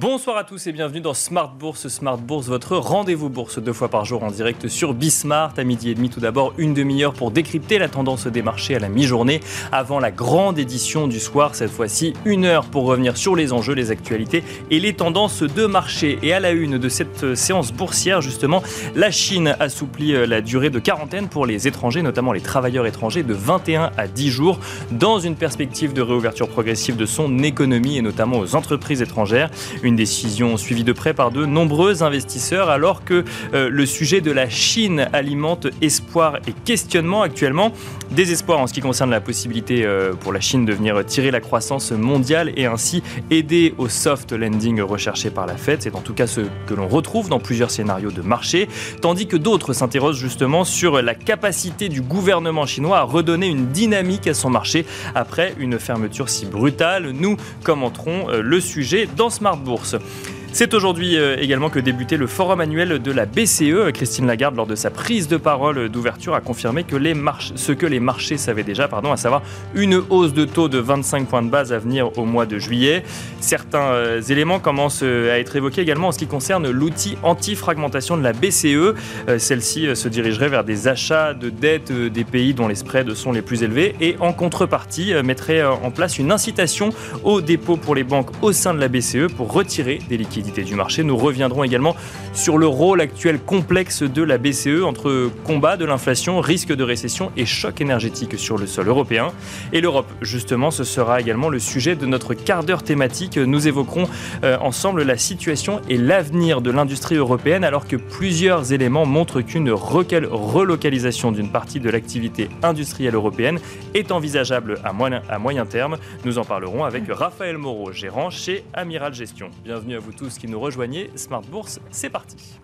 Bonsoir à tous et bienvenue dans Smart Bourse. Smart Bourse, votre rendez-vous bourse deux fois par jour en direct sur Bismart. À midi et demi, tout d'abord, une demi-heure pour décrypter la tendance des marchés à la mi-journée avant la grande édition du soir. Cette fois-ci, une heure pour revenir sur les enjeux, les actualités et les tendances de marché. Et à la une de cette séance boursière, justement, la Chine assouplit la durée de quarantaine pour les étrangers, notamment les travailleurs étrangers, de 21 à 10 jours, dans une perspective de réouverture progressive de son économie et notamment aux entreprises étrangères. Décision suivie de près par de nombreux investisseurs alors que euh, le sujet de la Chine alimente espoir et questionnement actuellement. Désespoir en ce qui concerne la possibilité euh, pour la Chine de venir tirer la croissance mondiale et ainsi aider au soft landing recherché par la Fed. C'est en tout cas ce que l'on retrouve dans plusieurs scénarios de marché, tandis que d'autres s'interrogent justement sur la capacité du gouvernement chinois à redonner une dynamique à son marché après une fermeture si brutale. Nous commenterons euh, le sujet dans Smart course. C'est aujourd'hui euh, également que débutait le forum annuel de la BCE. Christine Lagarde, lors de sa prise de parole d'ouverture, a confirmé que les ce que les marchés savaient déjà, pardon, à savoir une hausse de taux de 25 points de base à venir au mois de juillet. Certains euh, éléments commencent euh, à être évoqués également en ce qui concerne l'outil anti-fragmentation de la BCE. Celle-ci se dirigerait vers des achats de dettes des pays dont les spreads sont les plus élevés et en contrepartie mettrait en place une incitation au dépôt pour les banques au sein de la BCE pour retirer des liquidités du marché. Nous reviendrons également sur le rôle actuel complexe de la BCE entre combat de l'inflation, risque de récession et choc énergétique sur le sol européen. Et l'Europe, justement, ce sera également le sujet de notre quart d'heure thématique. Nous évoquerons euh, ensemble la situation et l'avenir de l'industrie européenne alors que plusieurs éléments montrent qu'une relocalisation d'une partie de l'activité industrielle européenne est envisageable à moyen, à moyen terme. Nous en parlerons avec Raphaël Moreau, gérant chez Amiral Gestion. Bienvenue à vous tous qui nous rejoignez. Smart Bourse, c'est parti.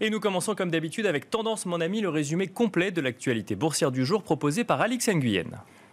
Et nous commençons comme d'habitude avec Tendance Mon Ami, le résumé complet de l'actualité boursière du jour proposé par Alix Nguyen.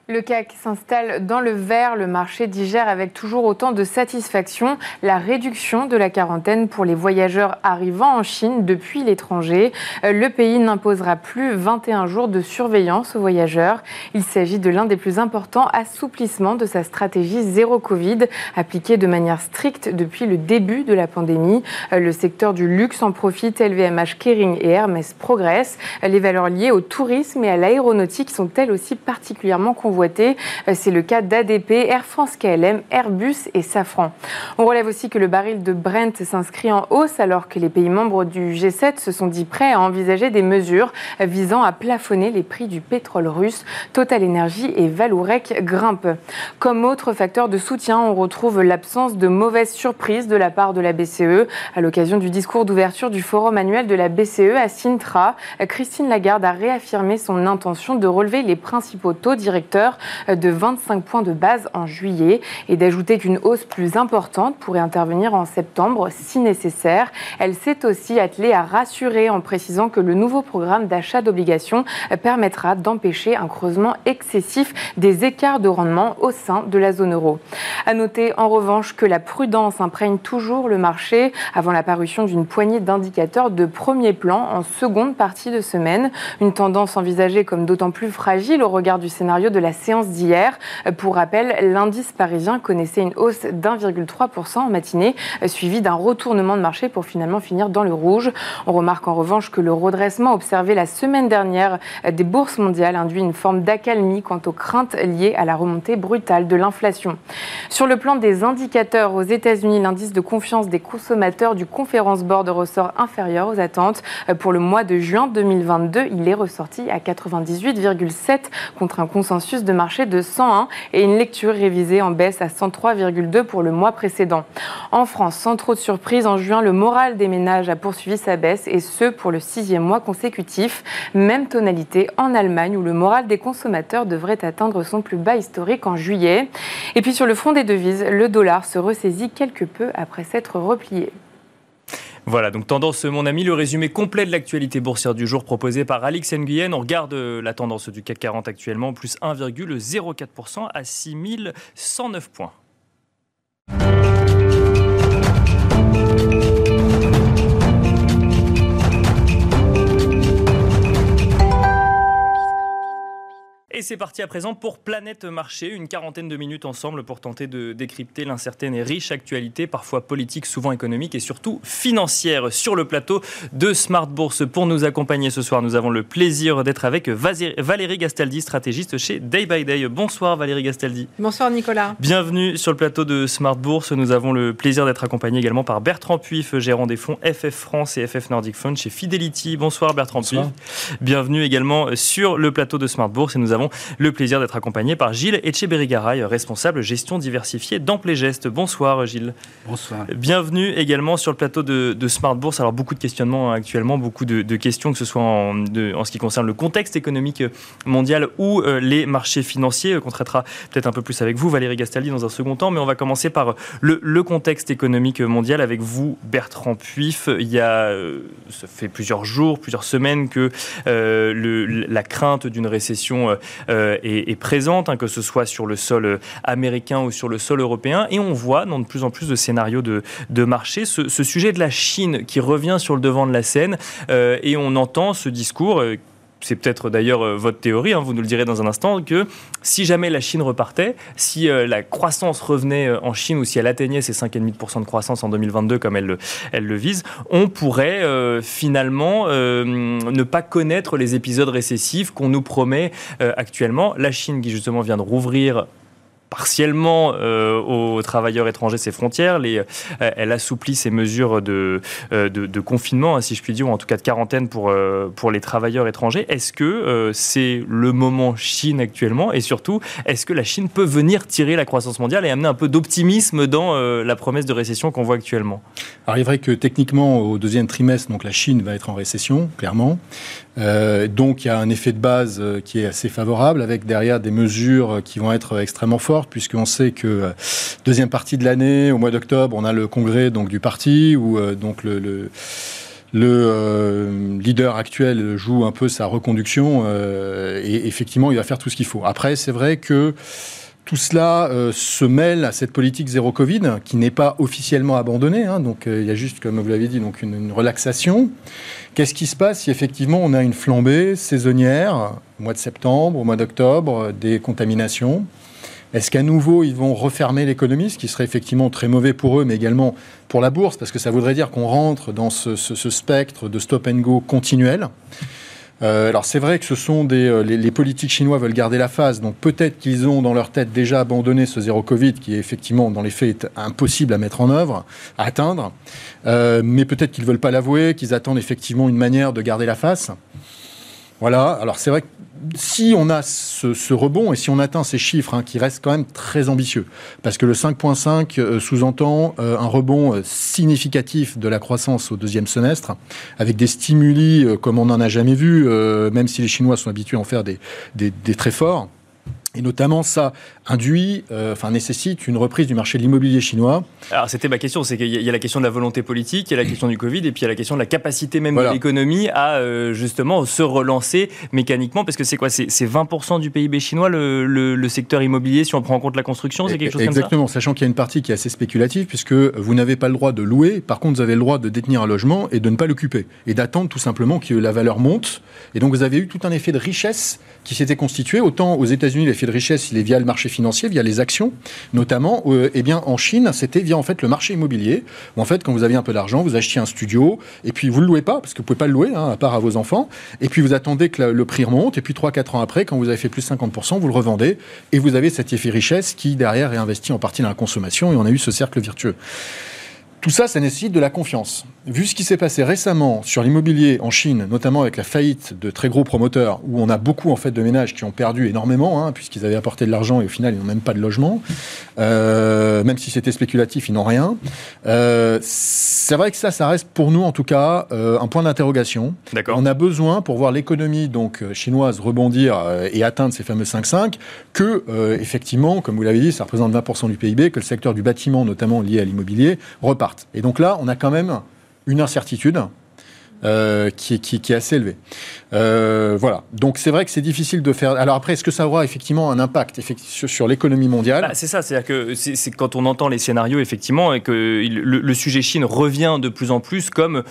Le CAC s'installe dans le vert. Le marché digère avec toujours autant de satisfaction la réduction de la quarantaine pour les voyageurs arrivant en Chine depuis l'étranger. Le pays n'imposera plus 21 jours de surveillance aux voyageurs. Il s'agit de l'un des plus importants assouplissements de sa stratégie zéro Covid, appliquée de manière stricte depuis le début de la pandémie. Le secteur du luxe en profite. LVMH, Kering et Hermès progressent. Les valeurs liées au tourisme et à l'aéronautique sont elles aussi particulièrement convoitées euh, c'est le cas d'ADP, Air France KLM, Airbus et Safran. On relève aussi que le baril de Brent s'inscrit en hausse alors que les pays membres du G7 se sont dit prêts à envisager des mesures visant à plafonner les prix du pétrole russe. Total Energy et Valourec grimpent. Comme autre facteur de soutien, on retrouve l'absence de mauvaises surprises de la part de la BCE. À l'occasion du discours d'ouverture du forum annuel de la BCE à Sintra, Christine Lagarde a réaffirmé son intention de relever les principaux taux directeurs de 25 points de base en juillet et d'ajouter qu'une hausse plus importante pourrait intervenir en septembre si nécessaire. Elle s'est aussi attelée à rassurer en précisant que le nouveau programme d'achat d'obligations permettra d'empêcher un creusement excessif des écarts de rendement au sein de la zone euro. À noter en revanche que la prudence imprègne toujours le marché avant la parution d'une poignée d'indicateurs de premier plan en seconde partie de semaine. Une tendance envisagée comme d'autant plus fragile au regard du scénario de la séance d'hier. Pour rappel, l'indice parisien connaissait une hausse d'1,3% en matinée, suivi d'un retournement de marché pour finalement finir dans le rouge. On remarque en revanche que le redressement observé la semaine dernière des bourses mondiales induit une forme d'accalmie quant aux craintes liées à la remontée brutale de l'inflation. Sur le plan des indicateurs, aux États-Unis, l'indice de confiance des consommateurs du Conference Board ressort inférieur aux attentes. Pour le mois de juin 2022, il est ressorti à 98,7 contre un consensus de marché de 101 et une lecture révisée en baisse à 103,2 pour le mois précédent. En France, sans trop de surprise, en juin, le moral des ménages a poursuivi sa baisse et ce pour le sixième mois consécutif. Même tonalité en Allemagne où le moral des consommateurs devrait atteindre son plus bas historique en juillet. Et puis sur le front des devises, le dollar se ressaisit quelque peu après s'être replié. Voilà, donc tendance, mon ami, le résumé complet de l'actualité boursière du jour proposé par Alix Nguyen. On regarde euh, la tendance du CAC 40 actuellement, plus 1,04% à 6109 points. C'est parti à présent pour Planète Marché, une quarantaine de minutes ensemble pour tenter de décrypter l'incertaine et riche actualité, parfois politique, souvent économique et surtout financière. Sur le plateau de Smart Bourse, pour nous accompagner ce soir, nous avons le plaisir d'être avec Valérie Gastaldi, stratégiste chez Day by Day. Bonsoir Valérie Gastaldi. Bonsoir Nicolas. Bienvenue sur le plateau de Smart Bourse. Nous avons le plaisir d'être accompagné également par Bertrand Puif, gérant des fonds FF France et FF Nordic Fund chez Fidelity. Bonsoir Bertrand Puif. Bienvenue également sur le plateau de Smart Bourse et nous avons le plaisir d'être accompagné par Gilles Etcheberry-Garay, responsable gestion diversifiée d'Amplégeste. Bonsoir Gilles. Bonsoir. Bienvenue également sur le plateau de, Smart Bourse. Alors beaucoup de questionnements actuellement, beaucoup de, questions, que ce soit en, ce qui concerne le contexte économique mondial ou euh, les marchés financiers, qu'on traitera peut-être un peu plus avec vous, Valérie Gastaldi, dans un second temps. Mais on va commencer par le, contexte économique mondial avec vous, Bertrand Puif. Il y a, euh, ça fait plusieurs jours, plusieurs semaines que euh, le, la crainte d'une récession euh, est, présente, hein, que ce soit sur le sol euh, américain ou sur le sol européen. Et on voit dans de plus en plus de scénarios de, marché ce, sujet de la Chine qui revient sur le devant de la scène. Euh, et on entend ce discours c'est peut-être d'ailleurs euh, votre théorie, hein, vous nous le direz dans un instant, que si jamais la Chine repartait, si euh, la croissance revenait euh, en Chine ou si elle atteignait ses 5,5% de croissance en 2022 comme elle, elle le vise, on pourrait finalement ne pas connaître les épisodes récessifs qu'on nous promet actuellement. La Chine qui justement vient de rouvrir partiellement euh, aux travailleurs étrangers ses frontières. Euh, elle assouplit ses mesures de, euh, confinement, hein, si je puis dire, ou en tout cas de quarantaine pour, pour les travailleurs étrangers. Est-ce que c'est le moment Chine actuellement? Et surtout, est-ce que la Chine peut venir tirer la croissance mondiale et amener un peu d'optimisme dans la promesse de récession qu'on voit actuellement? Alors il est vrai que techniquement, au deuxième trimestre, donc la Chine va être en récession, clairement. Donc il y a un effet de base qui est assez favorable, avec derrière des mesures qui vont être extrêmement fortes puisqu'on sait que euh, deuxième partie de l'année, au mois d'octobre, on a le congrès donc du parti où euh, donc le, le euh, leader actuel joue un peu sa reconduction et effectivement il va faire tout ce qu'il faut. Après c'est vrai que tout cela se mêle à cette politique zéro Covid qui n'est pas officiellement abandonnée. Hein. donc il y a juste, comme vous l'avez dit, donc une, une relaxation. Qu'est-ce qui se passe si effectivement on a une flambée saisonnière au mois de septembre, au mois d'octobre, des contaminations? Est-ce qu'à nouveau, ils vont refermer l'économie, ce qui serait effectivement très mauvais pour eux, mais également pour la bourse, parce que ça voudrait dire qu'on rentre dans ce, spectre de stop and go continuel euh, alors c'est vrai que ce sont des euh, les, politiques chinois veulent garder la phase, donc peut-être qu'ils ont dans leur tête déjà abandonné ce zéro Covid qui est effectivement dans les faits impossible à mettre en œuvre, à atteindre, euh, mais peut-être qu'ils veulent pas l'avouer, qu'ils attendent effectivement une manière de garder la face. Voilà. Alors c'est vrai que si on a ce, rebond et si on atteint ces chiffres hein, qui restent quand même très ambitieux, parce que le 5.5 euh, sous-entend euh, un rebond euh, significatif de la croissance au deuxième semestre, avec des stimuli comme on n'en a jamais vu, même si les Chinois sont habitués à en faire des, très forts. Et notamment, ça induit, euh, enfin nécessite une reprise du marché de l'immobilier chinois. Alors c'était ma question, c'est qu'il y a la question de la volonté politique, il y a la question du Covid, et puis il y a la question de la capacité même de l'économie à euh, justement se relancer mécaniquement, parce que c'est quoi C'est 20% du PIB chinois le, le, secteur immobilier, si on prend en compte la construction, c'est quelque chose comme ça? Exactement, sachant qu'il y a une partie qui est assez spéculative, puisque vous n'avez pas le droit de louer, par contre vous avez le droit de détenir un logement et de ne pas l'occuper, et d'attendre tout simplement que la valeur monte. Et donc vous avez eu tout un effet de richesse qui s'était constitué, autant aux États-Unis de richesse il est via le marché financier, via les actions, notamment. Euh, eh bien, en Chine, c'était via en fait le marché immobilier. Où en fait, quand vous aviez un peu d'argent, vous achetiez un studio et puis vous le louez pas parce que vous pouvez pas le louer, hein, à part à vos enfants. Et puis vous attendez que le prix remonte. Et puis 3-4 ans après, quand vous avez fait plus de 50%, vous le revendez et vous avez cet effet richesse qui derrière est investi en partie dans la consommation. Et on a eu ce cercle vertueux. Tout ça, ça nécessite de la confiance. Vu ce qui s'est passé récemment sur l'immobilier en Chine, notamment avec la faillite de très gros promoteurs, où on a beaucoup en fait de ménages qui ont perdu énormément, hein, puisqu'ils avaient apporté de l'argent et au final ils n'ont même pas de logement, euh, même si c'était spéculatif, ils n'ont rien. Euh, c'est vrai que ça, ça reste pour nous en tout cas euh, un point d'interrogation. On a besoin pour voir l'économie donc chinoise rebondir et atteindre ces fameux 5,5 que effectivement, comme vous l'avez dit, ça représente 20% du PIB, que le secteur du bâtiment, notamment lié à l'immobilier, Et donc là, on a quand même une incertitude. qui, qui, est assez élevé. voilà. Donc c'est vrai que c'est difficile de faire. Alors après, est-ce que ça aura effectivement un impact sur, l'économie mondiale? Bah, C'est ça, c'est-à-dire que c'est quand on entend les scénarios, effectivement, et que le, sujet Chine revient de plus en plus comme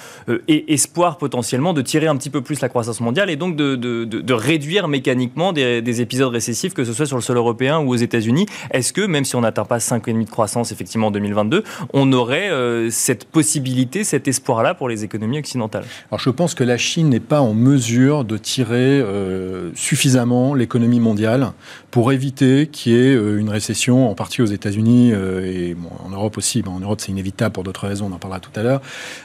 espoir potentiellement de tirer un petit peu plus la croissance mondiale et donc de, de, de, réduire mécaniquement des, des, épisodes récessifs, que ce soit sur le sol européen ou aux États-Unis. Est-ce que, même si on n'atteint pas 5,5 de croissance effectivement en 2022, on aurait euh, cette possibilité, cet espoir-là pour les économies occidentales? Alors je pense que la Chine n'est pas en mesure de tirer euh, suffisamment l'économie mondiale pour éviter qu'il y ait euh, une récession, en partie aux États-Unis et en Europe aussi. en Europe, c'est inévitable pour d'autres raisons, on en parlera tout à l'heure.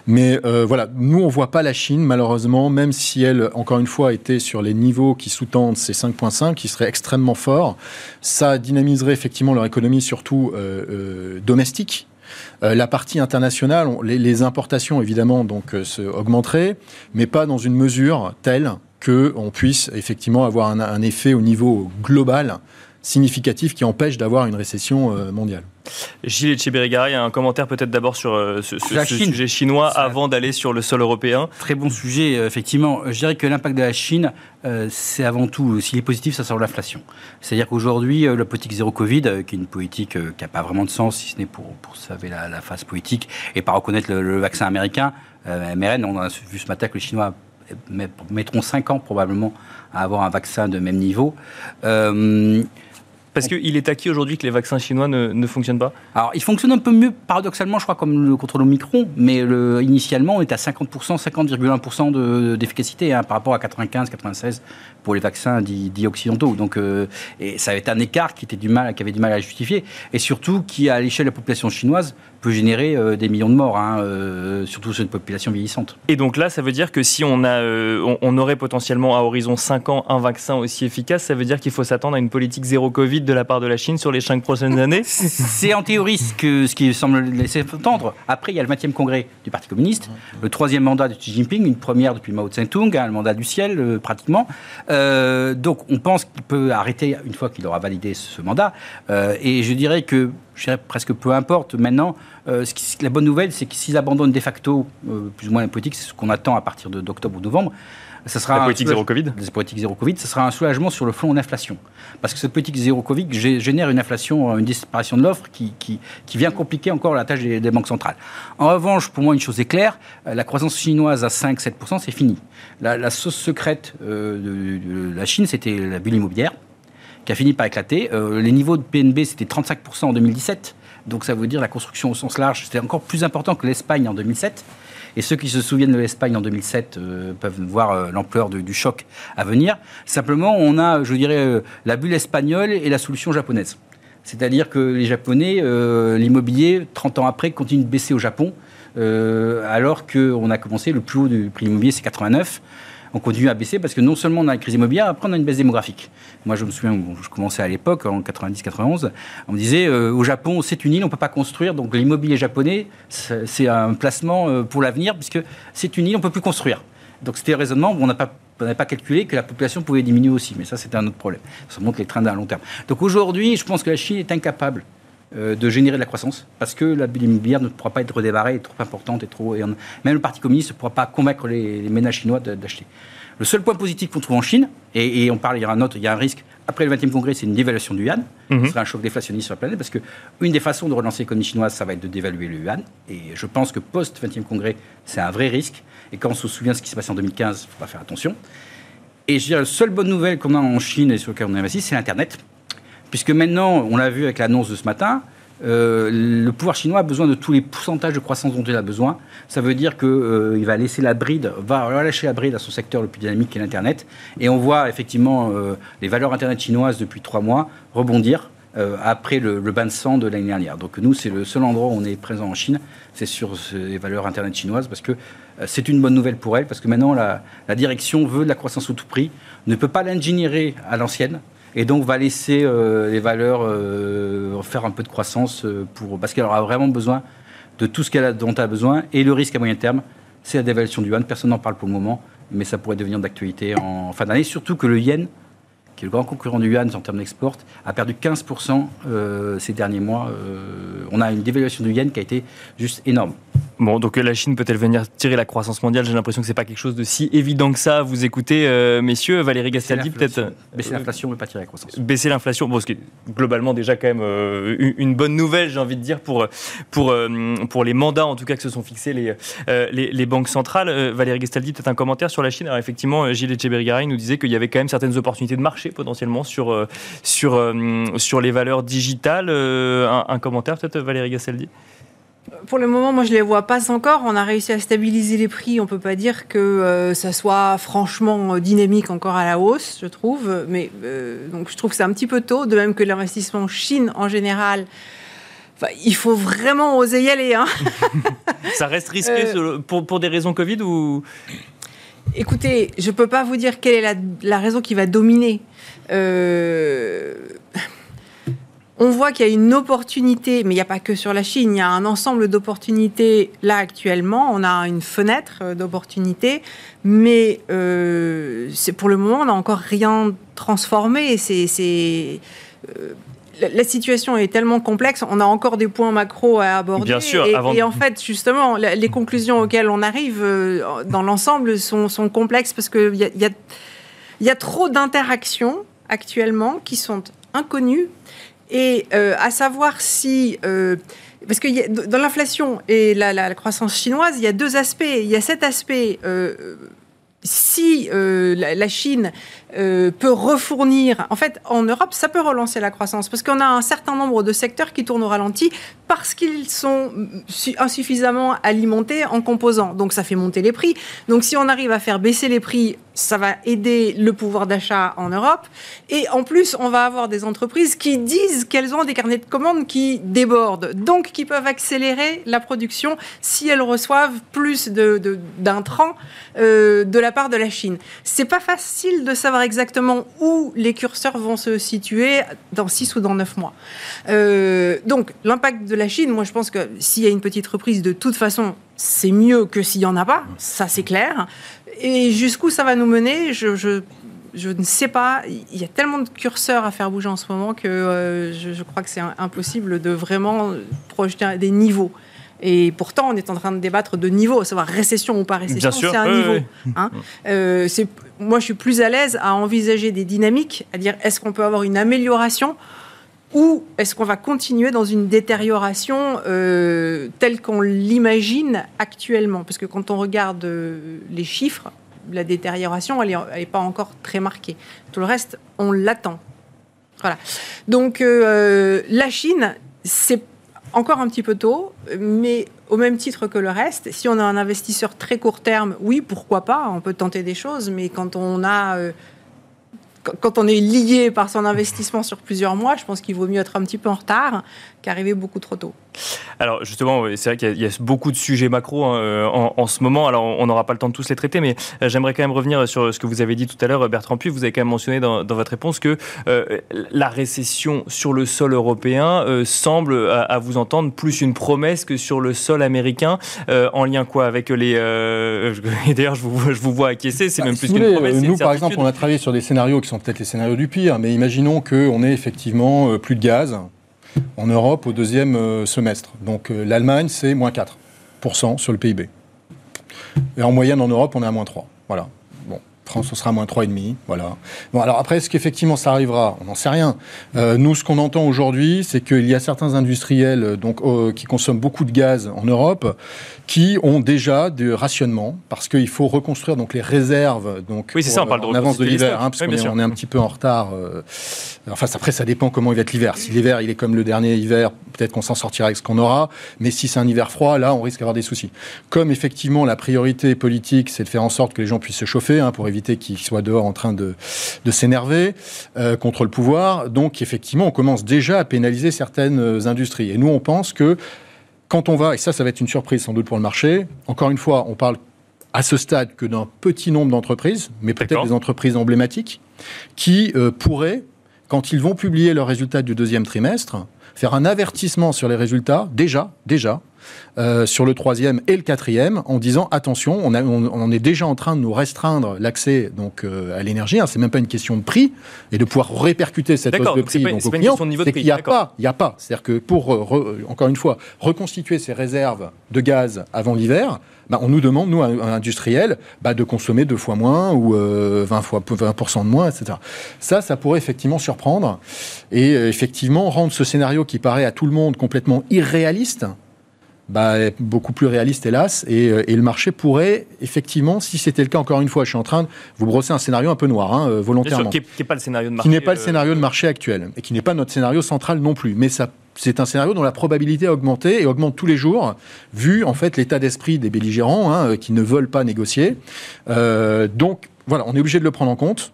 Mais voilà, nous, on voit pas la Chine, malheureusement, même si elle, encore une fois, était sur les niveaux qui sous-tendent ces 5,5, qui seraient extrêmement forts. Ça dynamiserait effectivement leur économie, surtout euh, euh, domestique. Euh, la partie internationale, les, importations évidemment se augmenteraient, mais pas dans une mesure telle qu'on puisse effectivement avoir un, effet au niveau global significatif qui empêche d'avoir une récession mondiale. Gilles Echeberry-Garay, un commentaire peut-être d'abord sur euh, ce, sujet chinois avant d'aller sur le sol européen. Très bon sujet, euh, effectivement. Je dirais que l'impact de la Chine, euh, c'est avant tout, s'il est positif, ça sort l'inflation. C'est-à-dire qu'aujourd'hui, la politique zéro Covid, qui est une politique qui n'a pas vraiment de sens, si ce n'est pour, pour sauver la, la, phase politique et pas reconnaître le, vaccin américain, MRN, on a vu ce matin que les Chinois mettront 5 ans probablement à avoir un vaccin de même niveau. Parce qu'il est acquis aujourd'hui que les vaccins chinois ne, fonctionnent pas Alors, ils fonctionnent un peu mieux, paradoxalement, je crois, comme le, contre l'Omicron, mais le, initialement, on est à 50%, 50,1% d'efficacité hein, par rapport à 95, 96 pour les vaccins dits, occidentaux. Donc, euh, et ça avait un écart qui, était du mal, qui avait du mal à justifier, et surtout qui, à l'échelle de la population chinoise, peut générer euh, des millions de morts, hein, euh, surtout sur une population vieillissante. Et donc là, ça veut dire que si on, a, on, aurait potentiellement à horizon 5 ans un vaccin aussi efficace, ça veut dire qu'il faut s'attendre à une politique zéro Covid de la part de la Chine sur les 5 prochaines années? C'est en théorie ce, que, ce qui semble laisser entendre. Après, il y a le 20e congrès du Parti communiste, le troisième mandat de Xi Jinping, une première depuis Mao Tse-tung, hein, le mandat du ciel pratiquement. Euh, donc on pense qu'il peut arrêter une fois qu'il aura validé ce mandat. Euh, et je dirais que, je dirais presque peu importe maintenant, euh, ce la bonne nouvelle, c'est que s'ils abandonnent de facto plus ou moins la politique, c'est ce qu'on attend à partir d'octobre ou novembre, ça sera la politique zéro Covid politique zéro Covid, ça sera un soulagement sur le front en inflation. Parce que cette politique zéro Covid génère une inflation, une disparition de l'offre qui, qui, vient compliquer encore la tâche des, banques centrales. En revanche, pour moi, une chose est claire, la croissance chinoise à 5-7%, c'est fini. La, sauce secrète euh, de, la Chine, c'était la bulle immobilière, qui a fini par éclater. Euh, les niveaux de PNB, c'était 35% en 2017. Donc ça veut dire la construction au sens large, c'était encore plus important que l'Espagne en 2007. Et ceux qui se souviennent de l'Espagne en 2007 euh, peuvent voir l'ampleur du choc à venir. Simplement, on a, je dirais, la bulle espagnole et la solution japonaise. C'est-à-dire que les Japonais, l'immobilier, 30 ans après, continue de baisser au Japon. Euh, alors qu'on a commencé, le plus haut du prix immobilier, c'est 89 on continue à baisser parce que non seulement on a une crise immobilière, après on a une baisse démographique. Moi, je me souviens, je commençais à l'époque, en 90-91, on me disait euh, au Japon, c'est une île, on ne peut pas construire, donc l'immobilier japonais, c'est un placement euh, pour l'avenir, puisque c'est une île, on ne peut plus construire. Donc c'était un raisonnement on n'a pas pas calculé que la population pouvait diminuer aussi. Mais ça, c'était un autre problème. Ça montre les trains d'un long terme. Donc aujourd'hui, je pense que la Chine est incapable de générer de la croissance, parce que la bulle immobilière ne pourra pas être redémarrée, est trop importante, et trop, et même le Parti communiste ne pourra pas convaincre les, ménages chinois d'acheter. Le seul point positif qu'on trouve en Chine, et, on parle, il y a un autre, il y a un risque, après le 20e congrès, c'est une dévaluation du yuan, mhm. ce sera un choc déflationniste sur la planète, parce qu'une des façons de relancer l'économie chinoise, ça va être de dévaluer le yuan, et je pense que post-20e congrès, c'est un vrai risque, et quand on se souvient de ce qui s'est passé en 2015, il faut pas faire attention. Et je dirais, la seule bonne nouvelle qu'on a en Chine et sur laquelle on a investi, c'est l'Internet puisque maintenant, on l'a vu avec l'annonce de ce matin, euh, le pouvoir chinois a besoin de tous les pourcentages de croissance dont il a besoin. Ça veut dire qu'il euh, va laisser la bride, va relâcher la bride à son secteur le plus dynamique qui est l'Internet. Et on voit effectivement euh, les valeurs Internet chinoises depuis trois mois rebondir après le, le, bain de sang de l'année dernière. Donc nous, c'est le seul endroit où on est présent en Chine, c'est sur les valeurs Internet chinoises, parce que c'est une bonne nouvelle pour elles, parce que maintenant la, la direction veut de la croissance au tout prix, ne peut pas l'ingénierer à l'ancienne, et donc va laisser euh, les valeurs euh, faire un peu de croissance euh, pour, parce qu'elle aura vraiment besoin de tout ce qu'elle dont elle a besoin. Et le risque à moyen terme, c'est la dévaluation du yuan. Personne n'en parle pour le moment, mais ça pourrait devenir d'actualité en fin d'année, surtout que le yen, qui est le grand concurrent du yuan en termes d'export, a perdu 15% ces derniers mois on a une dévaluation du yen qui a été juste énorme. Bon, donc la Chine peut-elle venir tirer la croissance mondiale? J'ai l'impression que c'est pas quelque chose de si évident que ça. Vous écoutez, euh, messieurs, Valérie Gastaldi, peut-être euh, baisser l'inflation, mais pas tirer la croissance. Baisser l'inflation, bon, ce qui est globalement déjà quand même euh, une bonne nouvelle, j'ai envie de dire pour pour pour les mandats en tout cas que se sont fixés les les, les, banques centrales. Valérie Gastaldi, peut-être un commentaire sur la Chine? Alors effectivement, Gilles Echeverry nous disait qu'il y avait quand même certaines opportunités de marché potentiellement sur sur sur les valeurs digitales. Un, un commentaire peut-être, Valérie Gastaldi pour le moment, moi, je ne les vois pas encore. On a réussi à stabiliser les prix. On ne peut pas dire que euh, ça soit franchement euh, dynamique encore à la hausse, je trouve. Mais euh, donc, je trouve que c'est un petit peu tôt, de même que l'investissement en Chine en général. il faut vraiment oser y aller. Hein. ça reste risqué pour, pour, des raisons Covid ou? Écoutez, je ne peux pas vous dire quelle est la, la raison qui va dominer. Euh, on voit qu'il y a une opportunité, mais il n'y a pas que sur la Chine, il y a un ensemble d'opportunités là actuellement. On a une fenêtre euh, d'opportunités, mais euh, pour le moment, on n'a encore rien transformé. C'est, euh, la, situation est tellement complexe, on a encore des points macro à aborder. Bien sûr, et, en fait, justement, les conclusions auxquelles on arrive dans l'ensemble sont, complexes parce qu'il y a, y, y a trop d'interactions actuellement qui sont inconnues et euh, à savoir si... Euh, parce que dans l'inflation et la, croissance chinoise, il y a deux aspects. Il y a cet aspect, euh, si la, Chine peut refournir, en fait, en Europe, ça peut relancer la croissance, parce qu'on a un certain nombre de secteurs qui tournent au ralenti, parce qu'ils sont insuffisamment alimentés en composants. Donc ça fait monter les prix. Donc si on arrive à faire baisser les prix ça va aider le pouvoir d'achat en Europe. Et en plus, on va avoir des entreprises qui disent qu'elles ont des carnets de commandes qui débordent, donc qui peuvent accélérer la production si elles reçoivent plus d'intrants de, euh, de la part de la Chine. C'est pas facile de savoir exactement où les curseurs vont se situer dans 6 ou dans 9 mois. Euh, donc, l'impact de la Chine, moi je pense que s'il y a une petite reprise, de toute façon, c'est mieux que s'il n'y en a pas, ça c'est clair. Et jusqu'où ça va nous mener, je, je, ne sais pas. Il y a tellement de curseurs à faire bouger en ce moment que euh, je, crois que c'est impossible de vraiment projeter des niveaux. Et pourtant, on est en train de débattre de niveaux, savoir récession ou pas récession, c'est un niveau. Hein. Euh, moi, je suis plus à l'aise à envisager des dynamiques, à dire est-ce qu'on peut avoir une amélioration ou est-ce qu'on va continuer dans une détérioration euh, telle qu'on l'imagine actuellement? Parce que quand on regarde euh, les chiffres, la détérioration, elle n'est pas encore très marquée. Tout le reste, on l'attend. Voilà. Donc euh, la Chine, c'est encore un petit peu tôt, mais au même titre que le reste, si on a un investisseur très court terme, oui, pourquoi pas, on peut tenter des choses, mais quand on a quand on est lié par son investissement sur plusieurs mois, je pense qu'il vaut mieux être un petit peu en retard qu'arriver beaucoup trop tôt. Alors justement, c'est vrai qu'il y, a beaucoup de sujets macro hein, euh, en, ce moment. Alors on n'aura pas le temps de tous les traiter, mais euh, j'aimerais quand même revenir sur ce que vous avez dit tout à l'heure, Bertrand Puy. Vous avez quand même mentionné dans, votre réponse que euh, la récession sur le sol européen semble, à, vous entendre, plus une promesse que sur le sol américain. en lien quoi avec les D'ailleurs, je vous, je vous vois acquiescer. C'est bah, même plus qu'une promesse. Nous, par exemple, on a travaillé sur des scénarios qui sont peut-être les scénarios du pire, mais imaginons qu'on ait effectivement plus de gaz en Europe au deuxième euh, semestre. Donc euh, l'Allemagne, c'est moins 4% sur le PIB. Et en moyenne, en Europe, on est à moins 3. Voilà. France, ce sera moins 3,5. Voilà. Bon, alors après, est-ce qu'effectivement ça arrivera? On n'en sait rien. Euh, nous, ce qu'on entend aujourd'hui, c'est qu'il y a certains industriels euh, donc, euh, qui consomment beaucoup de gaz en Europe qui ont déjà des rationnements parce qu'il faut reconstruire donc, les réserves donc, oui, c'est ça, on parle en avance de l'hiver, hein, parce qu'on est, on est, un petit peu en retard. enfin, après, ça dépend comment il va être l'hiver. Si l'hiver, il est comme le dernier hiver, peut-être qu'on s'en sortira avec ce qu'on aura. Mais si c'est un hiver froid, là, on risque d'avoir des soucis. Comme effectivement, la priorité politique, c'est de faire en sorte que les gens puissent se chauffer hein, pour éviter qui soit dehors en train de, s'énerver euh, contre le pouvoir. Donc effectivement, on commence déjà à pénaliser certaines euh, industries. Et nous, on pense que quand on va, et ça, ça va être une surprise sans doute pour le marché, encore une fois, on parle à ce stade que d'un petit nombre d'entreprises, mais peut-être des entreprises emblématiques, qui euh, pourraient, quand ils vont publier leurs résultats du deuxième trimestre, faire un avertissement sur les résultats, déjà, déjà, euh, sur le troisième et le quatrième en disant attention, on, on, est déjà en train de nous restreindre l'accès donc euh, à l'énergie. Hein, c'est même pas une question de prix et de pouvoir répercuter cette hausse de prix donc, aux clients. C'est qu'il n'y a pas, il y a pas. C'est-à-dire que pour encore une fois reconstituer ces réserves de gaz avant l'hiver, bah, on nous demande, nous, industriels, bah, de consommer deux fois moins ou 20, euh, fois, 20% de moins, etc. Ça, ça pourrait effectivement surprendre et euh, effectivement rendre ce scénario qui paraît à tout le monde complètement irréaliste, bah, beaucoup plus réaliste, hélas. Euh, et, le marché pourrait, effectivement, si c'était le cas, encore une fois, je suis en train de vous brosser un scénario un peu noir, hein, volontairement. qui n'est pas le scénario de marché. Qui n'est pas le scénario de marché actuel. Et qui n'est pas notre scénario central non plus. Mais ça c'est un scénario dont la probabilité a augmenté et augmente tous les jours, vu en fait l'état d'esprit des belligérants hein, qui ne veulent pas négocier. Euh, donc voilà, on est obligé de le prendre en compte.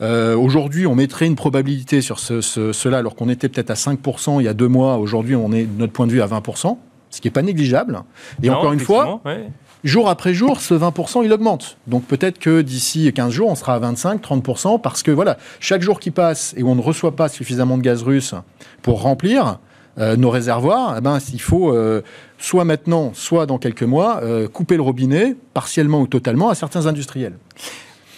Euh, aujourd'hui, on mettrait une probabilité sur ce, cela, alors qu'on était peut-être à 5% il y a deux mois. Aujourd'hui, on est, de notre point de vue, à 20%, ce qui n'est pas négligeable. Et encore une fois, jour après jour, ce 20%, il augmente. Donc peut-être que d'ici 15 jours, on sera à 25, 30%, parce que voilà, chaque jour qui passe et où on ne reçoit pas suffisamment de gaz russe pour remplir, euh, nos réservoirs, eh ben, il faut euh, soit maintenant, soit dans quelques mois, euh, couper le robinet, partiellement ou totalement, à certains industriels.